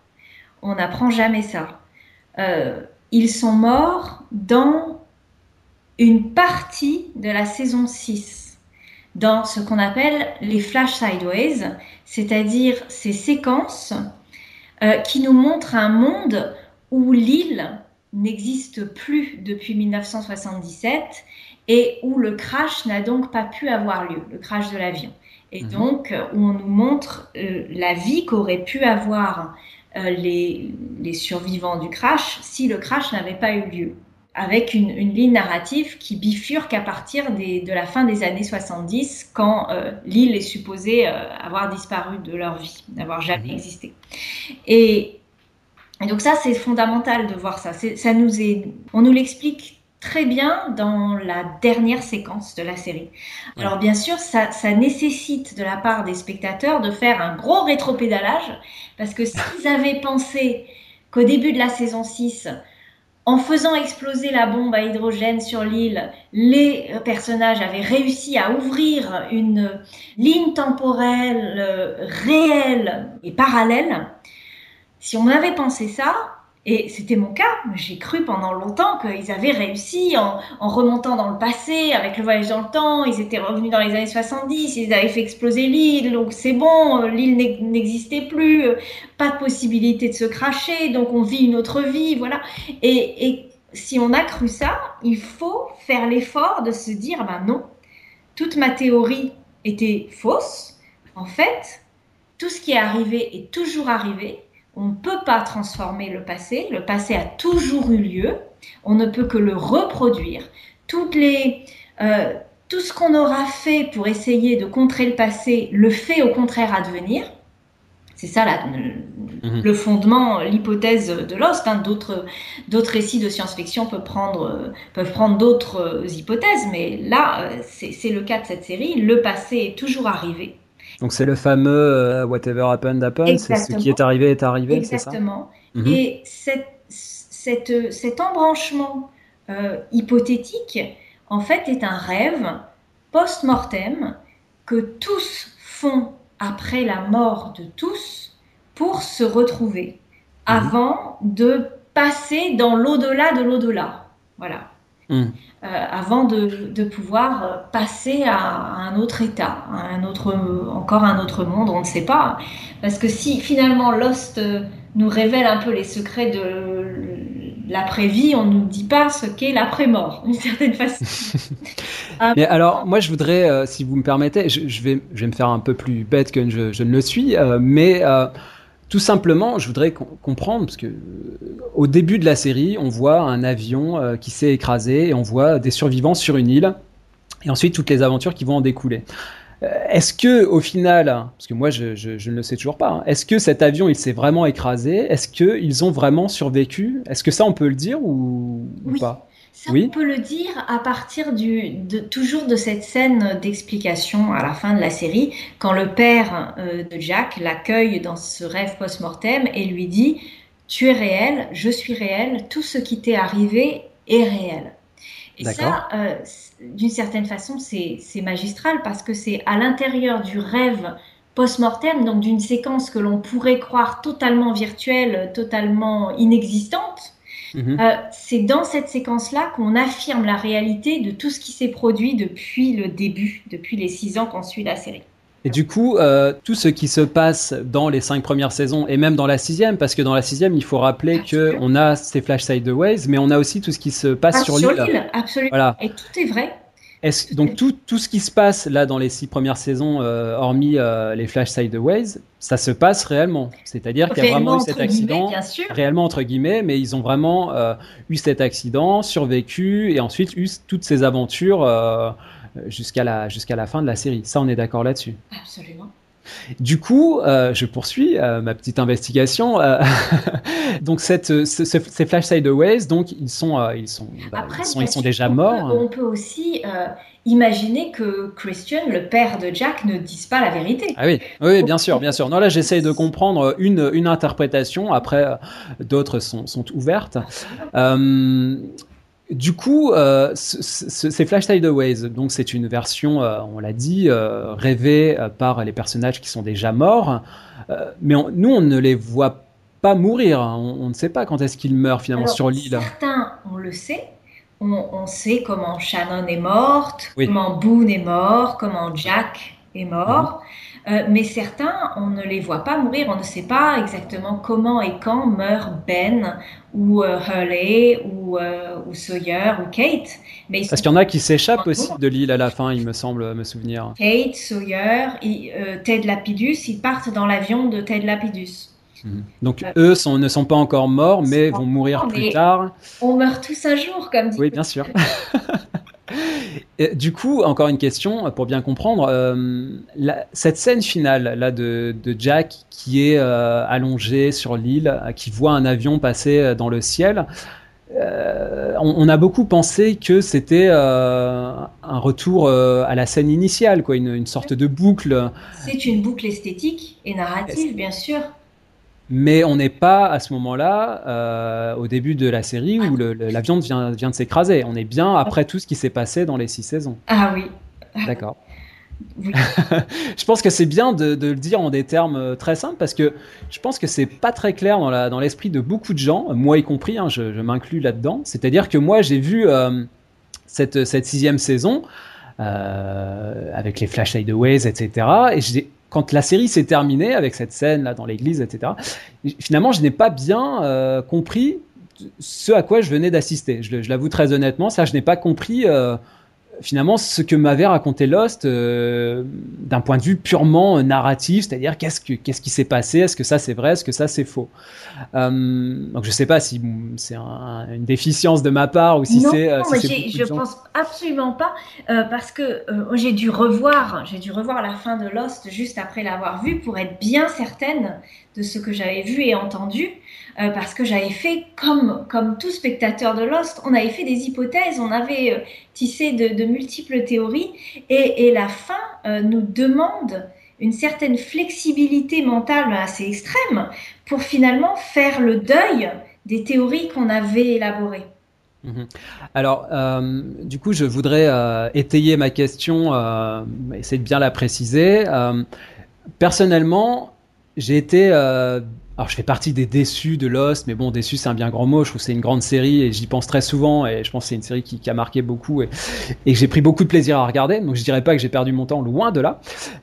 on n'apprend jamais ça. Euh, ils sont morts dans une partie de la saison 6, dans ce qu'on appelle les flash sideways, c'est-à-dire ces séquences euh, qui nous montrent un monde où l'île n'existe plus depuis 1977 et où le crash n'a donc pas pu avoir lieu, le crash de l'avion. Et mhm. donc, où on nous montre euh, la vie qu'aurait pu avoir euh, les, survivants du crash si le crash n'avait pas eu lieu avec une, ligne narrative qui bifurque à partir de la fin des années 70, quand euh, l'île est supposée avoir disparu de leur vie, n'avoir jamais existé. Et, et, donc ça, c'est fondamental de voir ça. ça nous est, on nous l'explique très bien dans la dernière séquence de la série. Alors bien sûr, ça, nécessite de la part des spectateurs de faire un gros rétropédalage, parce que s'ils avaient pensé qu'au début de la saison 6, en faisant exploser la bombe à hydrogène sur l'île, les personnages avaient réussi à ouvrir une ligne temporelle euh, réelle et parallèle. Si on avait pensé ça, et c'était mon cas. J'ai cru pendant longtemps qu'ils avaient réussi en, remontant dans le passé avec le voyage dans le temps. Ils étaient revenus dans les années 70, ils avaient fait exploser l'île, donc c'est bon, l'île n'existait plus, pas de possibilité de se cracher, donc on vit une autre vie, voilà. Et, et si on a cru ça, il faut faire l'effort de se dire, ben non, toute ma théorie était fausse. En fait, tout ce qui est arrivé est toujours arrivé on ne peut pas transformer le passé. Le passé a toujours eu lieu. On ne peut que le reproduire. Toutes les, euh, tout ce qu'on aura fait pour essayer de contrer le passé le fait au contraire advenir. C'est ça mhm. le fondement, l'hypothèse de Lost. Hein. D'autres, d'autres récits de science-fiction peuvent prendre, peuvent prendre d'autres hypothèses, mais là, euh, c'est le cas de cette série. Le passé est toujours arrivé. Donc c'est le fameux euh, whatever happened happened, c'est ce qui est arrivé est arrivé, c'est ça Exactement. Mhm. Et cet embranchement euh, hypothétique, en fait, est un rêve post-mortem que tous font après la mort de tous pour se retrouver, mhm. avant de passer dans l'au-delà de l'au-delà. Voilà. Mhm. Euh, avant de, pouvoir euh, passer à, un autre état, à un autre, encore un autre monde, on ne sait pas. Parce que si finalement Lost euh, nous révèle un peu les secrets de l'après-vie, on ne nous dit pas ce qu'est l'après-mort, d'une certaine façon. Mais alors, moi, je voudrais, si vous me permettez, je, vais, je vais me faire un peu plus bête que je, ne le suis, mais tout simplement, je voudrais comprendre, parce que euh, au début de la série, on voit un avion euh, qui s'est écrasé et on voit des survivants sur une île, et ensuite toutes les aventures qui vont en découler. Euh, est-ce que, au final, parce que moi je, ne le sais toujours pas, hein, est-ce que cet avion il s'est vraiment écrasé? Est-ce qu'ils ont vraiment survécu? Est-ce que ça on peut le dire ou, pas? Ça, on peut le dire à partir du, de, toujours de cette scène d'explication à la fin de la série, quand le père euh, de Jack l'accueille dans ce rêve post-mortem et lui dit Tu es réel, je suis réel, tout ce qui t'est arrivé est réel. Et ça, euh, d'une certaine façon, c'est magistral parce que c'est à l'intérieur du rêve post-mortem, donc d'une séquence que l'on pourrait croire totalement virtuelle, totalement inexistante. Mhm. Euh, c'est dans cette séquence-là qu'on affirme la réalité de tout ce qui s'est produit depuis le début, depuis les six ans qu'on suit la série. Et du coup, euh, tout ce qui se passe dans les cinq premières saisons et même dans la sixième, parce que dans la sixième, il faut rappeler que on a ces flash sideways, mais on a aussi tout ce qui se passe sur l'île. Absolument. Voilà. Et tout est vrai. Est donc tout, tout, ce qui se passe là dans les six premières saisons, euh, hormis euh, les flash sideways, ça se passe réellement. C'est-à-dire qu'il y a vraiment eu cet accident, réellement entre guillemets, mais ils ont vraiment euh, eu cet accident, survécu et ensuite eu toutes ces aventures jusqu'à la jusqu'à la fin de la série. Ça, on est d'accord là-dessus. Absolument. Du coup, euh, je poursuis euh, ma petite investigation. Euh, donc cette, ces Flash Sideways, donc ils sont, ils sont, bah, ils sont, ils sont déjà morts. on peut aussi imaginer que Christian, le père de Jack, ne dise pas la vérité. Ah oui, oui, bien sûr, bien sûr. Non, là, j'essaye de comprendre une, une interprétation. Après, d'autres sont, sont ouvertes. Du coup, euh, c'est Flash Sideways, donc c'est une version, euh, on l'a dit, euh, rêvée par les personnages qui sont déjà morts, mais nous on ne les voit pas mourir, hein. on, ne sait pas quand est-ce qu'ils meurent finalement sur l'île. Certains, on le sait, on, sait comment Shannon est morte, comment Boone est mort, comment Jack est mort. Mhm. Euh, mais certains, on ne les voit pas mourir, on ne sait pas exactement comment et quand meurt Ben ou euh, Hurley ou, euh, ou, Sawyer ou Kate. Mais Parce qu'il y en a qui s'échappent aussi de l'île à la fin, il me semble me souvenir. Kate, Sawyer, Ted Lapidus, ils partent dans l'avion de Ted Lapidus. Mhm. Donc eux sont, ne sont pas encore morts, mais vont mourir plus tard. On meurt tous un jour, comme dit. Oui, bien sûr. du coup, encore une question pour bien comprendre. Euh, cette scène finale là de, Jack qui est euh, allongé sur l'île, qui voit un avion passer euh, dans le ciel. On, a beaucoup pensé que c'était un retour à la scène initiale, quoi, une sorte de boucle. C'est une boucle esthétique et narrative, bien sûr. Mais on n'est pas à ce moment-là, euh, au début de la série, où l'avion vient, vient de s'écraser. On est bien après tout ce qui s'est passé dans les six saisons. Ah oui. D'accord. je pense que c'est bien de, le dire en des termes euh, très simples parce que je pense que c'est pas très clair dans l'esprit dans de beaucoup de gens, moi y compris, hein, je, m'inclus là-dedans. C'est-à-dire que moi j'ai vu euh, cette, cette sixième saison avec les Flash Hideaways, etc. Et j'ai quand la série s'est terminée avec cette scène là dans l'église, etc. Finalement, je n'ai pas bien euh, compris ce à quoi je venais d'assister. Je, l'avoue très honnêtement, ça, je n'ai pas compris euh, finalement ce que m'avait raconté Lost euh, d'un point de vue purement narratif, c'est-à-dire qu'est-ce que qu'est-ce qui s'est passé, est-ce que ça c'est vrai, est-ce que ça c'est faux. Euh, donc je sais pas si c'est une déficience de ma part ou si c'est. Non, euh, je pense absolument pas parce que j'ai dû revoir, j'ai dû revoir la fin de Lost juste après l'avoir vu pour être bien certaine de ce que j'avais vu et entendu. Euh, parce que j'avais fait comme, comme tout spectateur de Lost, on avait fait des hypothèses, on avait euh, tissé de, multiples théories, et, la fin euh, nous demande une certaine flexibilité mentale assez extrême pour finalement faire le deuil des théories qu'on avait élaborées. Mhm. Alors, du coup, je voudrais étayer ma question, essayer de bien la préciser. personnellement, j'ai été alors je fais partie des déçus de Lost, mais bon, déçu c'est un bien grand mot. Je trouve que c'est une grande série et j'y pense très souvent et je pense que c'est une série qui, a marqué beaucoup et, que j'ai pris beaucoup de plaisir à regarder. Donc je dirais pas que j'ai perdu mon temps, loin de là.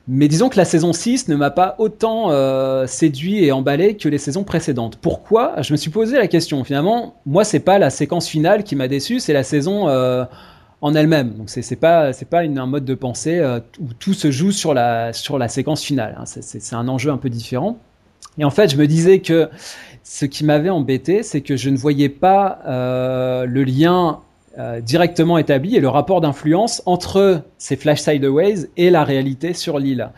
Mais disons que la saison 6 ne m'a pas autant euh, séduit et emballé que les saisons précédentes. Pourquoi? Je me suis posé la question. Finalement, moi c'est pas la séquence finale qui m'a déçu, c'est la saison euh, en elle-même. Donc c'est pas c'est pas un mode de pensée euh, où tout se joue sur la sur la séquence finale. Hein. C'est un enjeu un peu différent. Et en fait, je me disais que ce qui m'avait embêté, c'est que je ne voyais pas euh, le lien euh, directement établi et le rapport d'influence entre ces flash sideways et la réalité sur l'île.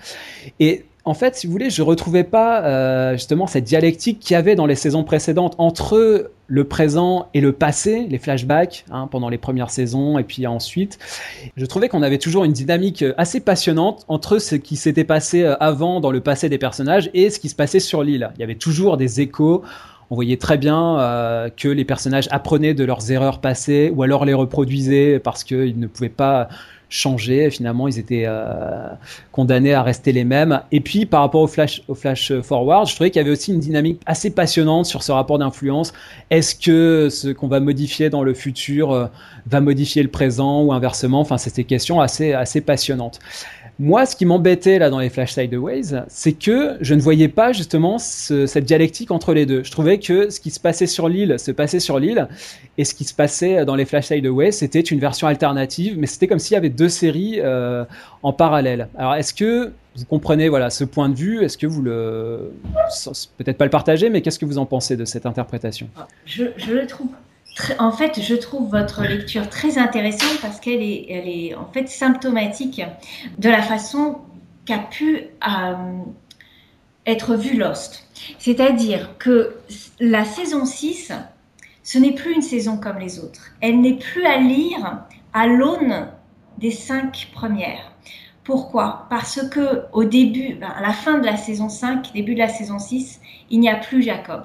En fait, si vous voulez, je retrouvais pas euh, justement cette dialectique qu'il y avait dans les saisons précédentes entre le présent et le passé, les flashbacks hein, pendant les premières saisons et puis ensuite. Je trouvais qu'on avait toujours une dynamique assez passionnante entre ce qui s'était passé euh, avant dans le passé des personnages et ce qui se passait sur l'île. Il y avait toujours des échos. On voyait très bien euh, que les personnages apprenaient de leurs erreurs passées ou alors les reproduisaient parce qu'ils ne pouvaient pas changé. Finalement, ils étaient euh, condamnés à rester les mêmes. Et puis, par rapport au flash, au flash forward, je trouvais qu'il y avait aussi une dynamique assez passionnante sur ce rapport d'influence. Est-ce que ce qu'on va modifier dans le futur euh, va modifier le présent ou inversement? Enfin, c'était question assez, assez passionnante. Moi, ce qui m'embêtait là dans les Flash Sideways, c'est que je ne voyais pas justement cette dialectique entre les deux. Je trouvais que ce qui se passait sur l'île se passait sur l'île, et ce qui se passait dans les Flash Sideways, c'était une version alternative, mais c'était comme s'il y avait deux séries euh, en parallèle. Alors, est-ce que vous comprenez voilà ce point de vue? Est-ce que vous le peut-être pas le partagez, mais qu'est-ce que vous en pensez de cette interprétation? Je, je le trouve en fait, je trouve votre lecture très intéressante parce qu'elle est, elle est en fait symptomatique de la façon qu'a pu euh, être vu Lost. C'est-à-dire que la saison 6, ce n'est plus une saison comme les autres. Elle n'est plus à lire à l'aune des cinq premières. Pourquoi? Parce que au début, à la fin de la saison 5, début de la saison 6, il n'y a plus Jacob.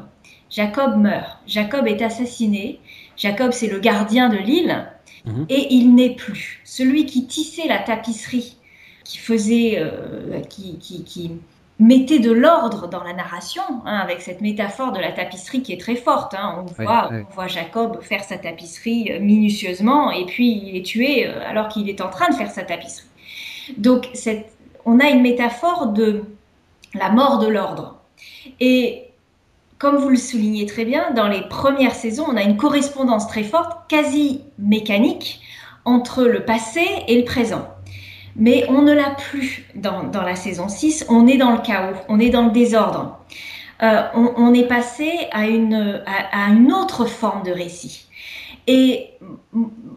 Jacob meurt. Jacob est assassiné. Jacob, c'est le gardien de l'île. Mhm. Et il n'est plus. Celui qui tissait la tapisserie, qui faisait, euh, qui, mettait de l'ordre dans la narration, hein, avec cette métaphore de la tapisserie qui est très forte. Hein. On, voit, on, voit, Jacob faire sa tapisserie euh, minutieusement et puis il est tué euh, alors qu'il est en train de faire sa tapisserie. Donc on a une métaphore de la mort de l'ordre. Et comme vous le soulignez très bien, dans les premières saisons, on a une correspondance très forte, quasi mécanique, entre le passé et le présent. Mais on ne l'a plus dans, la saison 6, on est dans le chaos, on est dans le désordre. Euh, on, est passé à une, à, une autre forme de récit. Et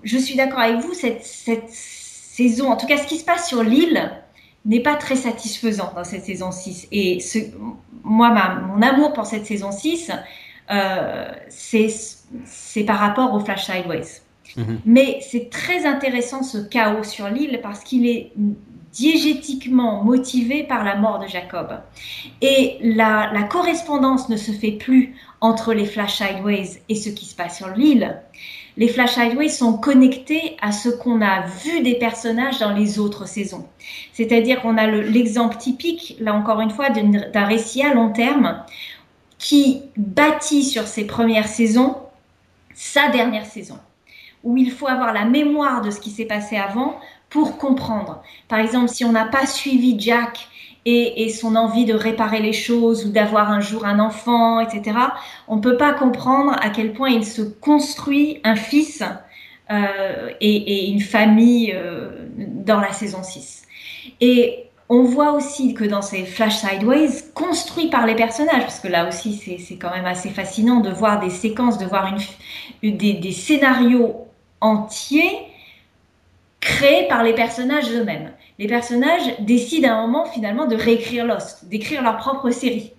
je suis d'accord avec vous, cette, cette saison, en tout cas ce qui se passe sur l'île, n'est pas très satisfaisant dans cette saison 6. Et ce, moi, ma, mon amour pour cette saison 6, euh, c'est par rapport au Flash Sideways. Mhm. Mais c'est très intéressant ce chaos sur l'île parce qu'il est diégétiquement motivé par la mort de Jacob. Et la, la correspondance ne se fait plus entre les Flash Sideways et ce qui se passe sur l'île les flash sideways sont connectés à ce qu'on a vu des personnages dans les autres saisons. C'est-à-dire qu'on a l'exemple typique, là encore une fois, d'un récit à long terme qui bâtit sur ses premières saisons sa dernière saison, où il faut avoir la mémoire de ce qui s'est passé avant pour comprendre. Par exemple, si on n'a pas suivi Jack et, son envie de réparer les choses ou d'avoir un jour un enfant, etc., on ne peut pas comprendre à quel point il se construit un fils euh, et, une famille euh, dans la saison 6. Et on voit aussi que dans ces flash sideways, construits par les personnages, parce que là aussi c'est quand même assez fascinant de voir des séquences, de voir une, des, des scénarios entiers créés par les personnages eux-mêmes les personnages décident à un moment finalement de réécrire Lost, d'écrire leur propre série,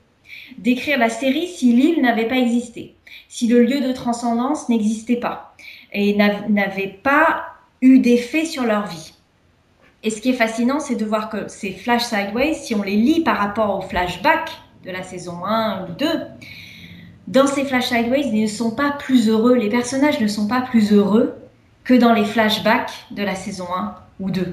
d'écrire la série si l'île n'avait pas existé, si le lieu de transcendance n'existait pas et n'avait pas eu d'effet sur leur vie. Et ce qui est fascinant, c'est de voir que ces flash sideways, si on les lit par rapport aux flashbacks de la saison 1 ou 2, dans ces flash sideways, ils ne sont pas plus heureux, les personnages ne sont pas plus heureux que dans les flashbacks de la saison 1 ou 2.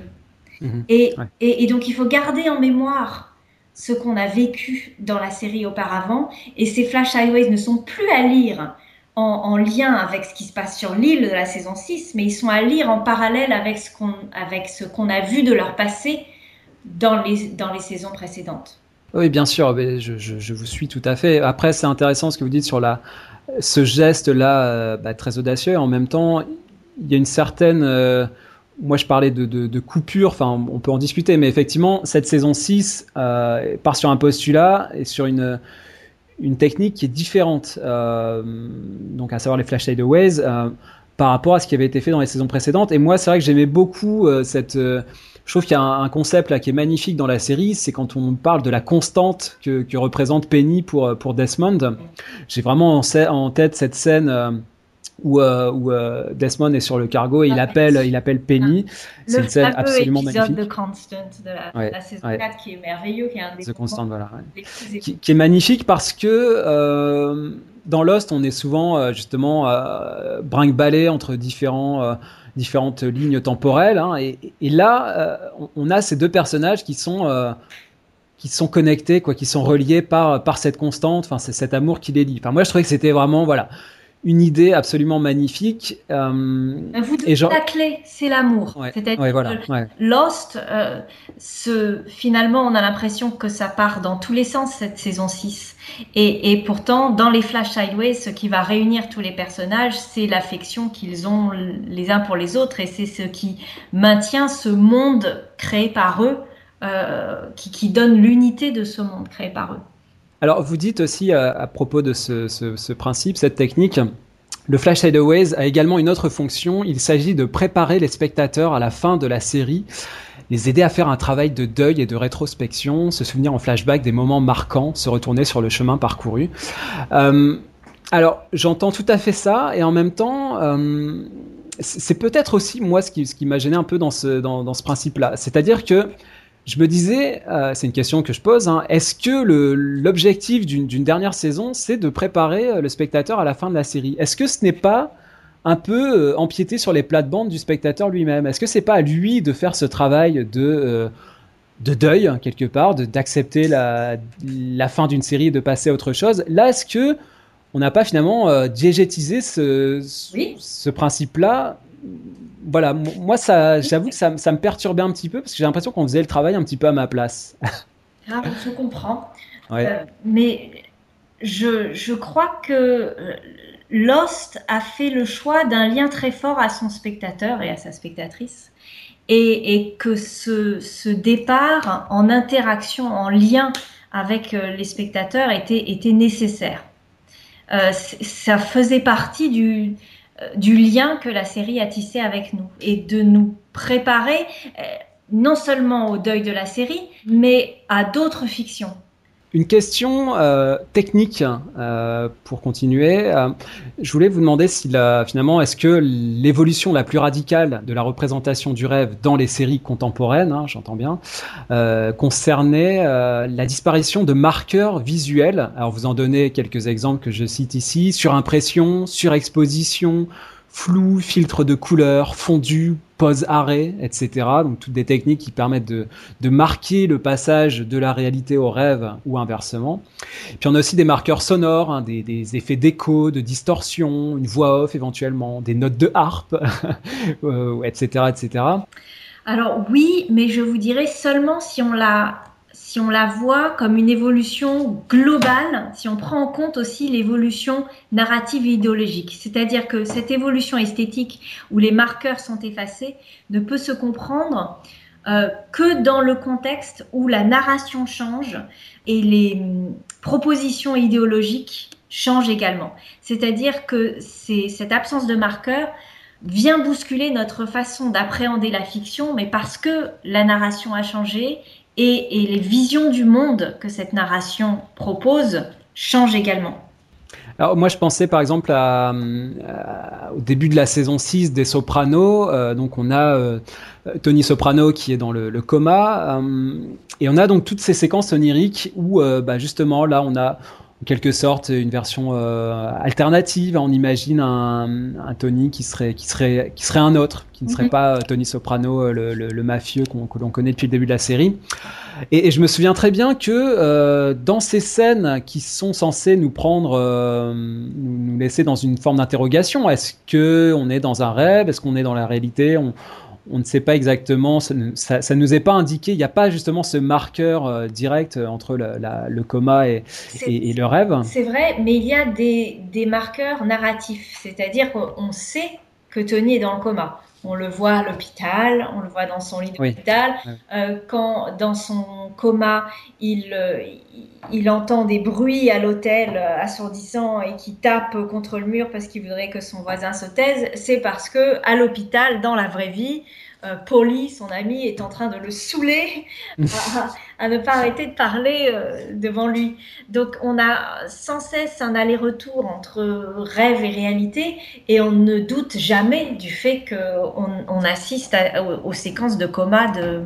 Mhm. Et, et, donc, il faut garder en mémoire ce qu'on a vécu dans la série auparavant. Et ces flash highways ne sont plus à lire en, lien avec ce qui se passe sur l'île de la saison 6, mais ils sont à lire en parallèle avec ce qu'on, avec ce qu'on a vu de leur passé dans les, dans les saisons précédentes. Oui, bien sûr, je, je, vous suis tout à fait. Après, c'est intéressant ce que vous dites sur la, ce geste-là euh, bah, très audacieux. En même temps, il y a une certaine... Euh, moi je parlais de, coupure, enfin on peut en discuter, mais effectivement cette saison 6 euh, part sur un postulat et sur une, technique qui est différente, euh, donc à savoir les flash sideways, euh, par rapport à ce qui avait été fait dans les saisons précédentes. Et moi c'est vrai que j'aimais beaucoup cette... je trouve qu'il y a un, concept là qui est magnifique dans la série, c'est quand on parle de la constante que, représente Penny pour Desmond. J'ai vraiment en, en, tête cette scène où, euh, où euh, Desmond est sur le cargo et il appelle, il appelle Penny. C'est une scène absolument magnifique. The Constant de la, la saison 4 qui est merveilleux, qui est un des The Constant, voilà, qui, qui, est magnifique parce que euh, dans Lost, on est souvent justement brinque-ballé entre différents, différentes lignes temporelles. Hein, et, et, là, on, on, a ces deux personnages qui sont qui sont connectés, quoi, qui sont reliés par par cette constante. Enfin, c'est cet amour qui les lie. Enfin, moi, je trouvais que c'était vraiment voilà une idée absolument magnifique. Euh, Vous et la clé, c'est l'amour. C'est-à-dire voilà, Lost, euh, ce, finalement, on a l'impression que ça part dans tous les sens cette saison 6. Et, et pourtant, dans les Flash Sideways, ce qui va réunir tous les personnages, c'est l'affection qu'ils ont les uns pour les autres, et c'est ce qui maintient ce monde créé par eux, euh, qui, qui donne l'unité de ce monde créé par eux. Alors, vous dites aussi à, propos de ce, principe, cette technique, le Flash Sideways a également une autre fonction. Il s'agit de préparer les spectateurs à la fin de la série, les aider à faire un travail de deuil et de rétrospection, se souvenir en flashback des moments marquants, se retourner sur le chemin parcouru. Euh, alors, j'entends tout à fait ça, et en même temps, euh, c'est peut-être aussi moi ce qui, m'a gêné un peu dans ce principe-là. C'est-à-dire que je me disais, euh, c'est une question que je pose, hein, est-ce que l'objectif d'une dernière saison, c'est de préparer euh, le spectateur à la fin de la série? Est-ce que ce n'est pas un peu euh, empiéter sur les plates-bandes du spectateur lui-même? Est-ce que c'est pas à lui de faire ce travail de, de deuil, hein, quelque part, d'accepter la, la, fin d'une série et de passer à autre chose? Là, est-ce que on n'a pas finalement diégétisé ce, ce principe-là voilà, moi, ça, j'avoue que ça, me perturbait un petit peu parce que j'ai l'impression qu'on faisait le travail un petit peu à ma place. ah, je comprends. Euh, mais je, je, crois que euh, Lost a fait le choix d'un lien très fort à son spectateur et à sa spectatrice. Et, et que ce, ce, départ en interaction, en lien avec euh, les spectateurs était, était nécessaire. Euh, ça faisait partie du, du lien que la série a tissé avec nous et de nous préparer euh, non seulement au deuil de la série, mais à d'autres fictions. Une question euh, technique euh, pour continuer. Euh, je voulais vous demander si la, finalement, est-ce que l'évolution la plus radicale de la représentation du rêve dans les séries contemporaines, hein, j'entends bien, euh, concernait la disparition de marqueurs visuels. Alors vous en donnez quelques exemples que je cite ici surimpression, surexposition, flou, filtre de couleur, fondu, pause arrêt, etc. Donc toutes des techniques qui permettent de, de, marquer le passage de la réalité au rêve ou inversement. Puis on a aussi des marqueurs sonores, hein, des, des, effets d'écho, de distorsion, une voix off éventuellement, des notes de harpe, etc., euh, etc. Alors oui, mais je vous dirais seulement si on l'a si on la voit comme une évolution globale, si on prend en compte aussi l'évolution narrative et idéologique, c'est-à-dire que cette évolution esthétique où les marqueurs sont effacés ne peut se comprendre euh, que dans le contexte où la narration change et les propositions idéologiques changent également. C'est-à-dire que cette absence de marqueurs vient bousculer notre façon d'appréhender la fiction, mais parce que la narration a changé et, les visions du monde que cette narration propose changent également. Alors moi je pensais par exemple à, au début de la saison 6 des Sopranos, euh, donc on a euh, Tony Soprano qui est dans le, coma, euh, et on a donc toutes ces séquences oniriques où bah, justement là on a en quelque sorte une version euh, alternative. On imagine un, un, Tony qui serait, qui, serait, qui serait un autre, qui ne serait mhm. pas euh, Tony Soprano, euh, le, le, le mafieux qu'on, que l'on connaît depuis le début de la série. Et, et je me souviens très bien que euh, dans ces scènes qui sont censées nous prendre, euh, nous, nous laisser dans une forme d'interrogation, est-ce que on est dans un rêve, est-ce qu'on est dans la réalité? On, on ne sait pas exactement, ça ne nous est pas indiqué, il n'y a pas justement ce marqueur euh, direct entre le coma et, le rêve. C'est vrai, mais il y a des, des marqueurs narratifs, c'est-à-dire qu'on sait que Tony est dans le coma. On le voit à l'hôpital, on le voit dans son lit d'hôpital. Euh, quand dans son coma, il, euh, il entend des bruits à l'hôtel euh, assourdissants et qui tape contre le mur parce qu'il voudrait que son voisin se taise, c'est parce que à l'hôpital, dans la vraie vie, euh, Polly, son ami, est en train de le saouler à, ne pas arrêter de parler euh, devant lui. Donc on a sans cesse un aller-retour entre rêve et réalité et on ne doute jamais du fait qu'on on assiste aux, séquences de coma de,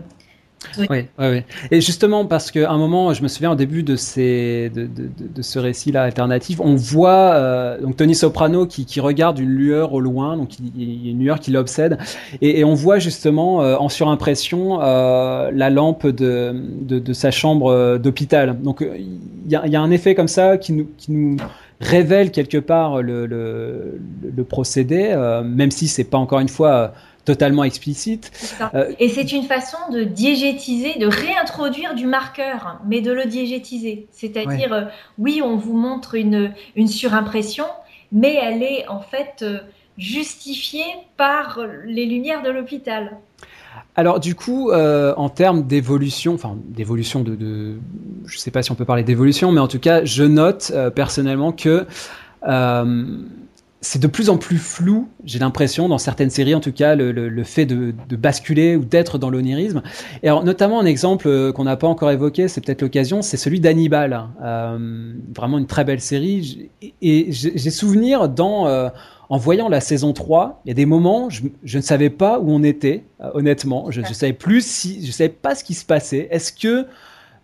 oui, oui, oui. Et justement, parce qu'à un moment, je me souviens au début de, ces, de, ce récit-là alternatif, on voit euh, donc Tony Soprano qui, regarde une lueur au loin, donc il, y a une lueur qui l'obsède, et, on voit justement euh, en surimpression euh, la lampe de, sa chambre d'hôpital. Donc il y a, un effet comme ça qui nous, révèle quelque part le, le, procédé, même si c'est pas encore une fois totalement explicite. Euh, et c'est une façon de diégétiser, de réintroduire du marqueur, mais de le diégétiser. C'est-à-dire, euh, oui, on vous montre une, une surimpression, mais elle est en fait euh, justifiée par les lumières de l'hôpital. Alors du coup, en termes d'évolution, enfin d'évolution de, de, je ne sais pas si on peut parler d'évolution, mais en tout cas, je note personnellement que c'est de plus en plus flou, j'ai l'impression, dans certaines séries, en tout cas, le, le, fait de, de, basculer ou d'être dans l'onirisme. Et alors, notamment, un exemple euh, qu'on n'a pas encore évoqué, c'est peut-être l'occasion, c'est celui d'Hannibal. Euh, vraiment une très belle série. Et j'ai souvenir dans, euh, en voyant la saison 3, il y a des moments, je, je ne savais pas où on était, euh, honnêtement. Je ne savais plus si, je savais pas ce qui se passait. Est-ce que,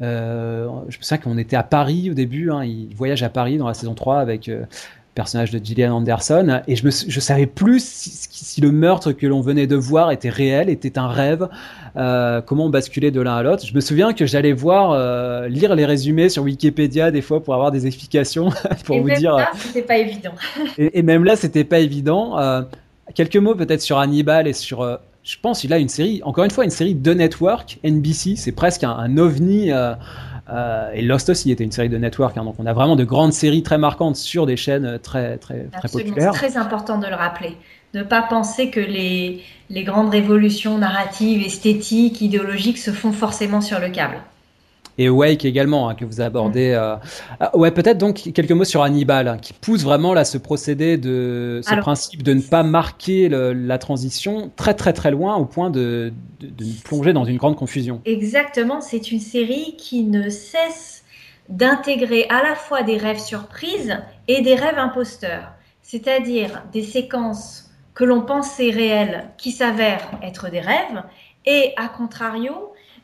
euh, je me souviens qu'on était à Paris au début, hein, il voyage à Paris dans la saison 3 avec personnage de Gillian Anderson, et je ne je savais plus si, le meurtre que l'on venait de voir était réel, était un rêve, euh, comment on basculait de l'un à l'autre. Je me souviens que j'allais voir, euh, lire les résumés sur Wikipédia des fois pour avoir des explications, pour et vous même dire. Là, c'était pas évident. et, et, même là, c'était pas évident. Euh, quelques mots peut-être sur Hannibal et sur. Euh, je pense il a une série, encore une fois, une série de network, NBC, c'est presque un, un ovni. Euh, euh, et Lost aussi était une série de network, hein, donc on a vraiment de grandes séries très marquantes sur des chaînes euh, très très très populaires. C'est très important de le rappeler, ne pas penser que les les grandes révolutions narratives, esthétiques, idéologiques se font forcément sur le câble et Wake également hein, que vous abordez. Mm. Euh... Ah, ouais, peut-être donc quelques mots sur Hannibal hein, qui pousse vraiment là ce procédé de ce principe de ne pas marquer le, la transition très très très loin au point de, de, de nous plonger dans une grande confusion. Exactement, c'est une série qui ne cesse d'intégrer à la fois des rêves surprises et des rêves imposteurs, c'est-à-dire des séquences que l'on pensait réelles qui s'avèrent être des rêves et à contrario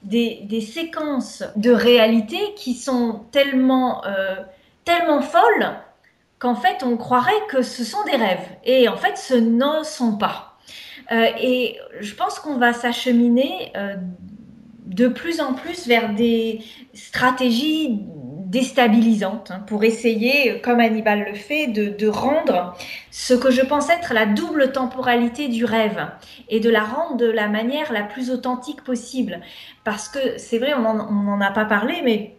des, séquences de réalité qui sont tellement, euh, tellement folles qu'en fait on croirait que ce sont des rêves et en fait ce n'en sont pas. Euh, et je pense qu'on va s'acheminer euh, de plus en plus vers des stratégies déstabilisante hein, pour essayer, comme Hannibal le fait, de, de, rendre ce que je pense être la double temporalité du rêve et de la rendre de la manière la plus authentique possible. Parce que c'est vrai, on n'en a pas parlé, mais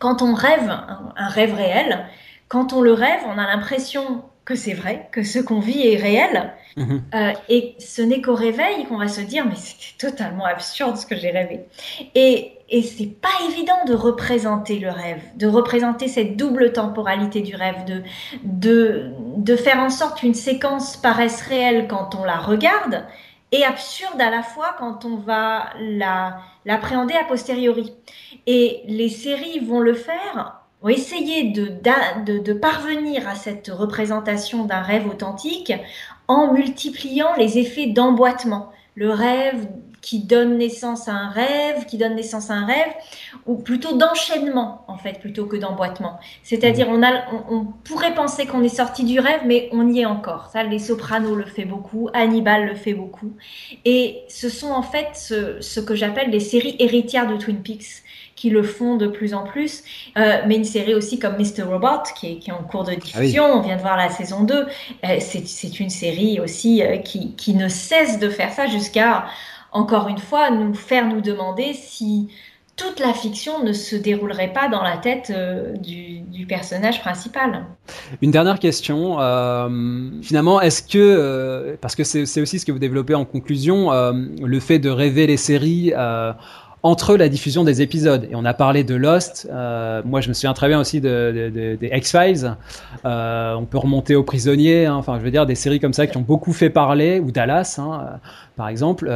quand on rêve un, un rêve réel, quand on le rêve, on a l'impression que c'est vrai, que ce qu'on vit est réel. Mmh. Euh, et ce n'est qu'au réveil qu'on va se dire, mais c'était totalement absurde ce que j'ai rêvé. Et, et c'est pas évident de représenter le rêve, de représenter cette double temporalité du rêve, de, de, de faire en sorte qu'une séquence paraisse réelle quand on la regarde et absurde à la fois quand on va la, l'appréhender a posteriori. Et les séries vont le faire vont essayer de, de, de, parvenir à cette représentation d'un rêve authentique en multipliant les effets d'emboîtement. Le rêve qui donne naissance à un rêve, qui donne naissance à un rêve, ou plutôt d'enchaînement en fait, plutôt que d'emboîtement. C'est-à-dire on, a, on, on pourrait penser qu'on est sorti du rêve, mais on y est encore. Ça, les Sopranos le fait beaucoup, Hannibal le fait beaucoup, et ce sont en fait ce, ce que j'appelle les séries héritières de Twin Peaks qui le font de plus en plus. Euh, mais une série aussi comme Mr. Robot, qui est, qui est en cours de diffusion, ah oui. on vient de voir la saison 2, euh, c'est une série aussi euh, qui, qui ne cesse de faire ça jusqu'à, encore une fois, nous faire nous demander si toute la fiction ne se déroulerait pas dans la tête euh, du, personnage principal. Une dernière question. Euh, finalement, est-ce que, euh, parce que c'est aussi ce que vous développez en conclusion, le fait de rêver les séries entre la diffusion des épisodes. Et on a parlé de Lost. Moi, je me souviens très bien aussi de, de, de, des X-Files. On peut remonter aux Prisonniers. Hein, enfin, je veux dire, des séries comme ça qui ont beaucoup fait parler, ou Dallas, hein, par exemple.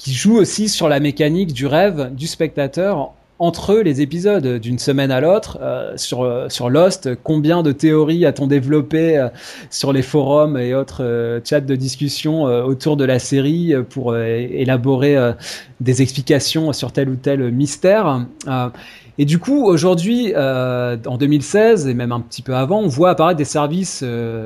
Qui joue aussi sur la mécanique du rêve du spectateur entre les épisodes d'une semaine à l'autre euh, sur euh, sur Lost combien de théories a-t-on développé euh, sur les forums et autres chats de discussion autour de la série pour élaborer des explications sur tel ou tel mystère et du coup, aujourd'hui, en 2016 et même un petit peu avant, on voit apparaître des services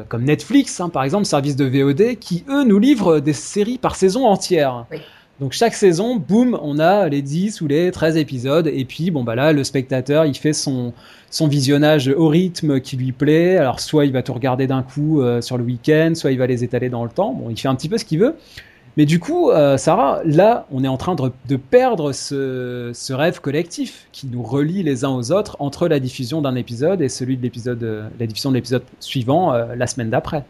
comme Netflix, hein, par exemple, services de VOD, qui eux nous livrent des séries par saison entière. Oui. Donc chaque saison, boum, on a les 10 ou les 13 épisodes. Et puis, bon, bah là, le spectateur, il fait son, son visionnage au rythme qui lui plaît. Alors, soit il va tout regarder d'un coup euh, sur le week-end, soit il va les étaler dans le temps. Bon, il fait un petit peu ce qu'il veut. Mais du coup, euh, Sarah, là, on est en train de, de perdre ce, ce, rêve collectif qui nous relie les uns aux autres entre la diffusion d'un épisode et celui de l'épisode, euh, la diffusion de l'épisode suivant la semaine d'après.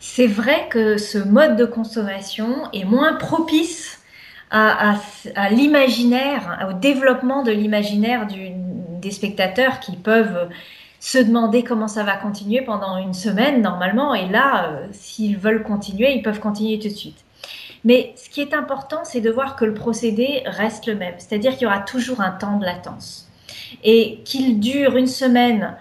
C'est vrai que ce mode de consommation est moins propice à, l'imaginaire, au développement de l'imaginaire des spectateurs qui peuvent se demander comment ça va continuer pendant une semaine normalement. Et là, euh, s'ils veulent continuer, ils peuvent continuer tout de suite. Mais ce qui est important, c'est de voir que le procédé reste le même. C'est-à-dire qu'il y aura toujours un temps de latence. Et qu'il dure une semaine,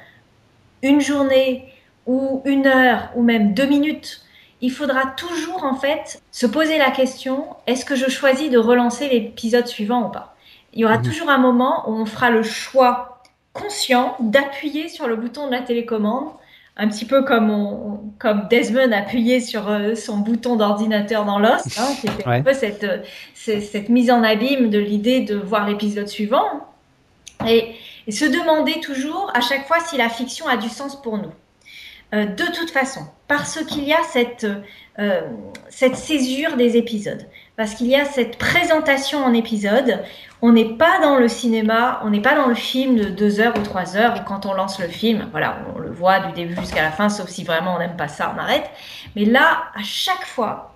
une journée ou une heure ou même deux minutes il faudra toujours en fait se poser la question est-ce que je choisis de relancer l'épisode suivant ou pas? Il y aura mhm. toujours un moment où on fera le choix conscient d'appuyer sur le bouton de la télécommande, un petit peu comme, comme Desmond appuyait sur euh, son bouton d'ordinateur dans Lost, hein, qui était un peu cette, cette, mise en abîme de l'idée de voir l'épisode suivant. Et, et se demander toujours à chaque fois si la fiction a du sens pour nous. Euh, de toute façon, parce qu'il y a cette, euh, cette césure des épisodes, parce qu'il y a cette présentation en épisode. On n'est pas dans le cinéma, on n'est pas dans le film de deux heures ou trois heures, où quand on lance le film, voilà, on le voit du début jusqu'à la fin, sauf si vraiment on n'aime pas ça, on arrête. Mais là, à chaque fois,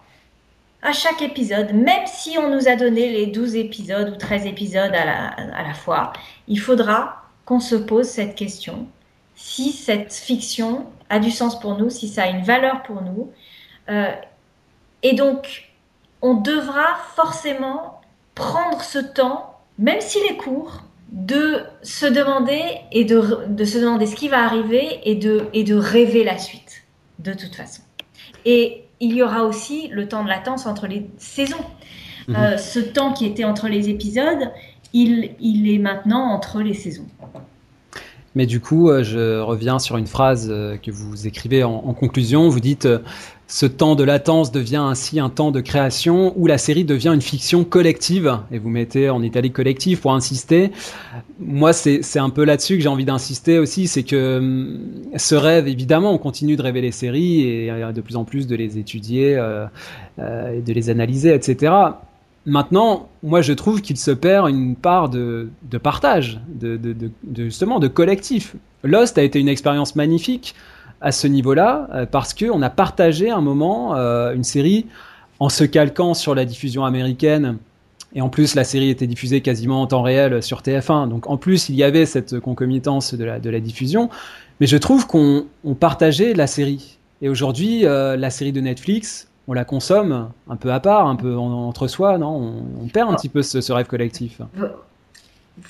à chaque épisode, même si on nous a donné les 12 épisodes ou 13 épisodes à la, à la fois, il faudra qu'on se pose cette question si cette fiction a du sens pour nous, si ça a une valeur pour nous. Euh, et donc, on devra forcément prendre ce temps, même s'il est court, de se demander et de, de, se demander ce qui va arriver et de, et de rêver la suite, de toute façon. Et il y aura aussi le temps de latence entre les saisons. Mhm. Euh, ce temps qui était entre les épisodes, il, il est maintenant entre les saisons. Mais du coup, euh, je reviens sur une phrase euh, que vous écrivez en, conclusion. Vous dites euh, ce temps de latence devient ainsi un temps de création où la série devient une fiction collective. Et vous mettez en italique collective pour insister. Moi, c'est un peu là-dessus que j'ai envie d'insister aussi. C'est que hum, ce rêve, évidemment, on continue de rêver les séries et de plus en plus de les étudier, et de les analyser, etc. Maintenant, moi, je trouve qu'il se perd une part de, partage, de, justement de collectif. Lost a été une expérience magnifique à ce niveau-là euh, parce qu'on a partagé un moment euh, une série en se calquant sur la diffusion américaine. Et en plus, la série était diffusée quasiment en temps réel sur TF1. Donc en plus, il y avait cette concomitance de la, de la diffusion. Mais je trouve qu'on partageait la série. Et aujourd'hui, euh, la série de Netflix, on la consomme un peu à part, un peu entre soi, non? On, perd un petit peu ce, rêve collectif.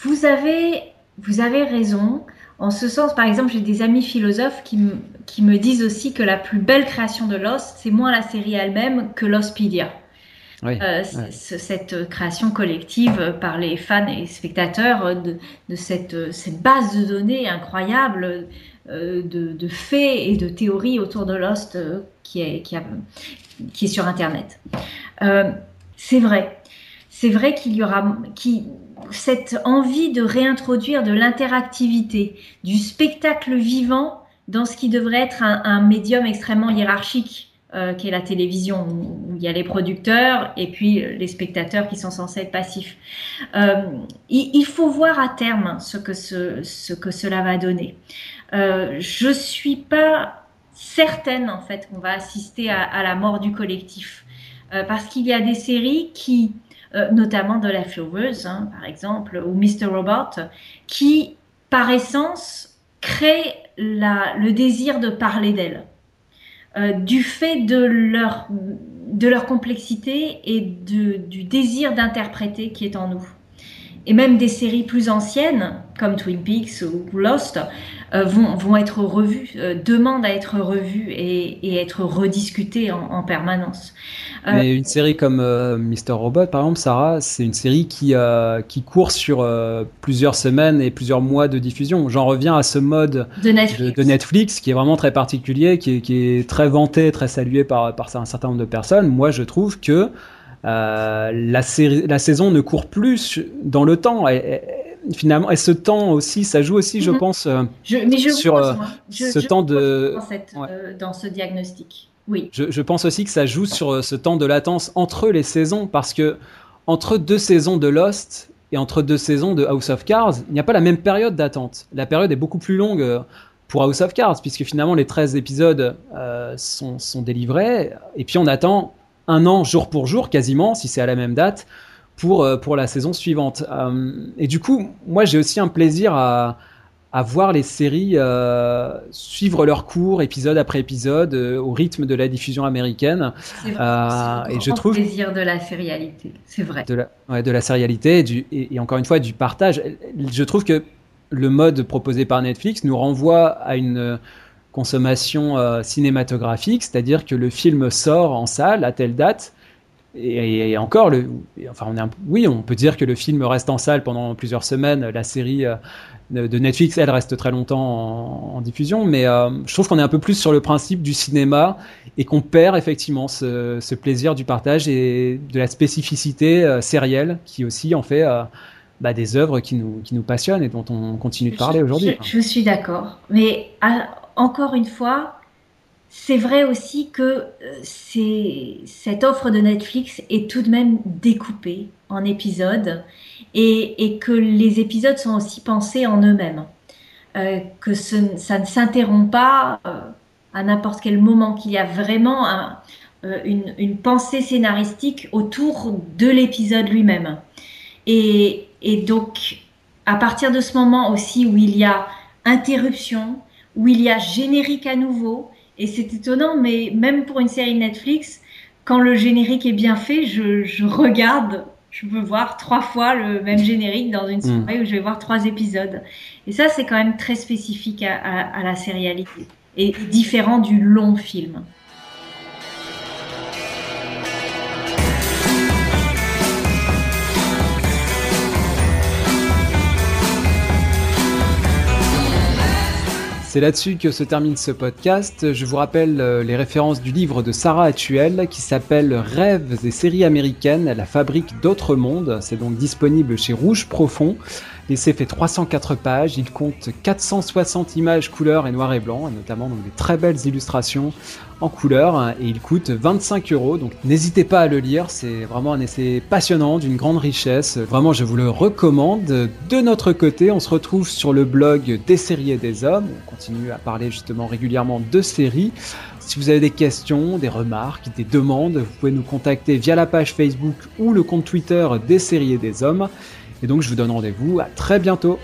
Vous avez, vous avez raison. En ce sens, par exemple, j'ai des amis philosophes qui, qui, me disent aussi que la plus belle création de Lost, c'est moins la série elle-même que Lostpedia. Euh, cette création collective par les fans et spectateurs de, cette, cette, base de données incroyable euh, de, de, faits et de théories autour de Lost euh, qui, est, qui, a, qui est sur Internet. Euh, c'est vrai. C'est vrai qu'il y aura qui, cette envie de réintroduire de l'interactivité, du spectacle vivant dans ce qui devrait être un, médium extrêmement hiérarchique euh, qu'est la télévision, où, il y a les producteurs et puis les spectateurs qui sont censés être passifs. Euh, il, faut voir à terme ce que, ce, ce que cela va donner. Euh, je suis pas certaine en fait qu'on va assister à, la mort du collectif. Euh, parce qu'il y a des séries qui, euh, notamment de la hein, par exemple, ou Mr. Robot, qui, par essence, créent le désir de parler d'elles. Euh, du fait de leur de leur complexité et du désir d'interpréter qui est en nous. Et même des séries plus anciennes, comme Twin Peaks ou Lost, vont, vont, être revues, euh, demandent à être revues et, et être rediscutées en, en permanence. Euh, Mais une série comme Mr. Robot, par exemple, Sarah, c'est une série qui, qui court sur plusieurs semaines et plusieurs mois de diffusion. J'en reviens à ce mode de Netflix. De, Netflix qui est vraiment très particulier, qui est, qui est, très vanté, très salué par, par un certain nombre de personnes. Moi, je trouve que euh, la, saison ne court plus dans le temps. Finalement, et ce temps aussi, ça joue aussi, je mhm. pense, euh, je, mais je sur euh, ce temps de dans, cette, dans, ce diagnostic. Oui. Je, je, pense aussi que ça joue sur ce temps de latence entre les saisons, parce que entre deux saisons de Lost et entre deux saisons de House of Cards, il n'y a pas la même période d'attente. La période est beaucoup plus longue pour House of Cards, puisque finalement les 13 épisodes sont, sont, délivrés, et puis on attend un an jour pour jour quasiment, si c'est à la même date, pour, euh, pour la saison suivante. Euh, et du coup, moi j'ai aussi un plaisir à, à voir les séries euh, suivre leur cours épisode après épisode au rythme de la diffusion américaine. C'est vrai, et je trouve plaisir de la sérialité, c'est vrai. De la, ouais, de la sérialité du, et, encore une fois du partage. Je trouve que le mode proposé par Netflix nous renvoie à une consommation euh, cinématographique, c'est-à-dire que le film sort en salle à telle date. Et, encore, le, enfin, on est oui, on peut dire que le film reste en salle pendant plusieurs semaines. La série euh, de Netflix, elle reste très longtemps en, diffusion, mais euh, je trouve qu'on est un peu plus sur le principe du cinéma et qu'on perd effectivement ce, plaisir du partage et de la spécificité sérielle qui aussi en fait bah, des œuvres qui nous, qui nous passionnent et dont on continue de parler aujourd'hui. Je, je, suis d'accord, mais encore une fois, c'est vrai aussi que euh, cette offre de Netflix est tout de même découpée en épisodes et, que les épisodes sont aussi pensés en eux-mêmes. Euh, que ça ne s'interrompt pas euh, à n'importe quel moment, qu'il y a vraiment une, pensée scénaristique autour de l'épisode lui-même. Et, et donc, à partir de ce moment aussi où il y a interruption, où il y a générique à nouveau. Et c'est étonnant, mais même pour une série Netflix, quand le générique est bien fait, je, regarde, je peux voir trois fois le même générique dans une hmm. soirée où je vais voir trois épisodes. Et ça, c'est quand même très spécifique à, à la sérialité et différent du long film. C'est là-dessus que se termine ce podcast. Je vous rappelle euh, les références du livre de Sarah Atuel qui s'appelle Rêves et séries américaines, la fabrique d'autres mondes. C'est donc disponible chez Rouge Profond. L'essai fait 304 pages, il compte 460 images couleur et noir et blanc, et notamment donc des très belles illustrations en couleur et il coûte 25 euros. Donc n'hésitez pas à le lire, c'est vraiment un essai passionnant, d'une grande richesse. Vraiment, je vous le recommande. De notre côté, on se retrouve sur le blog des séries et des hommes. On continue à parler justement régulièrement de séries. Si vous avez des questions, des remarques, des demandes, vous pouvez nous contacter via la page Facebook ou le compte Twitter des séries et des hommes. Et donc je vous donne rendez-vous à très bientôt.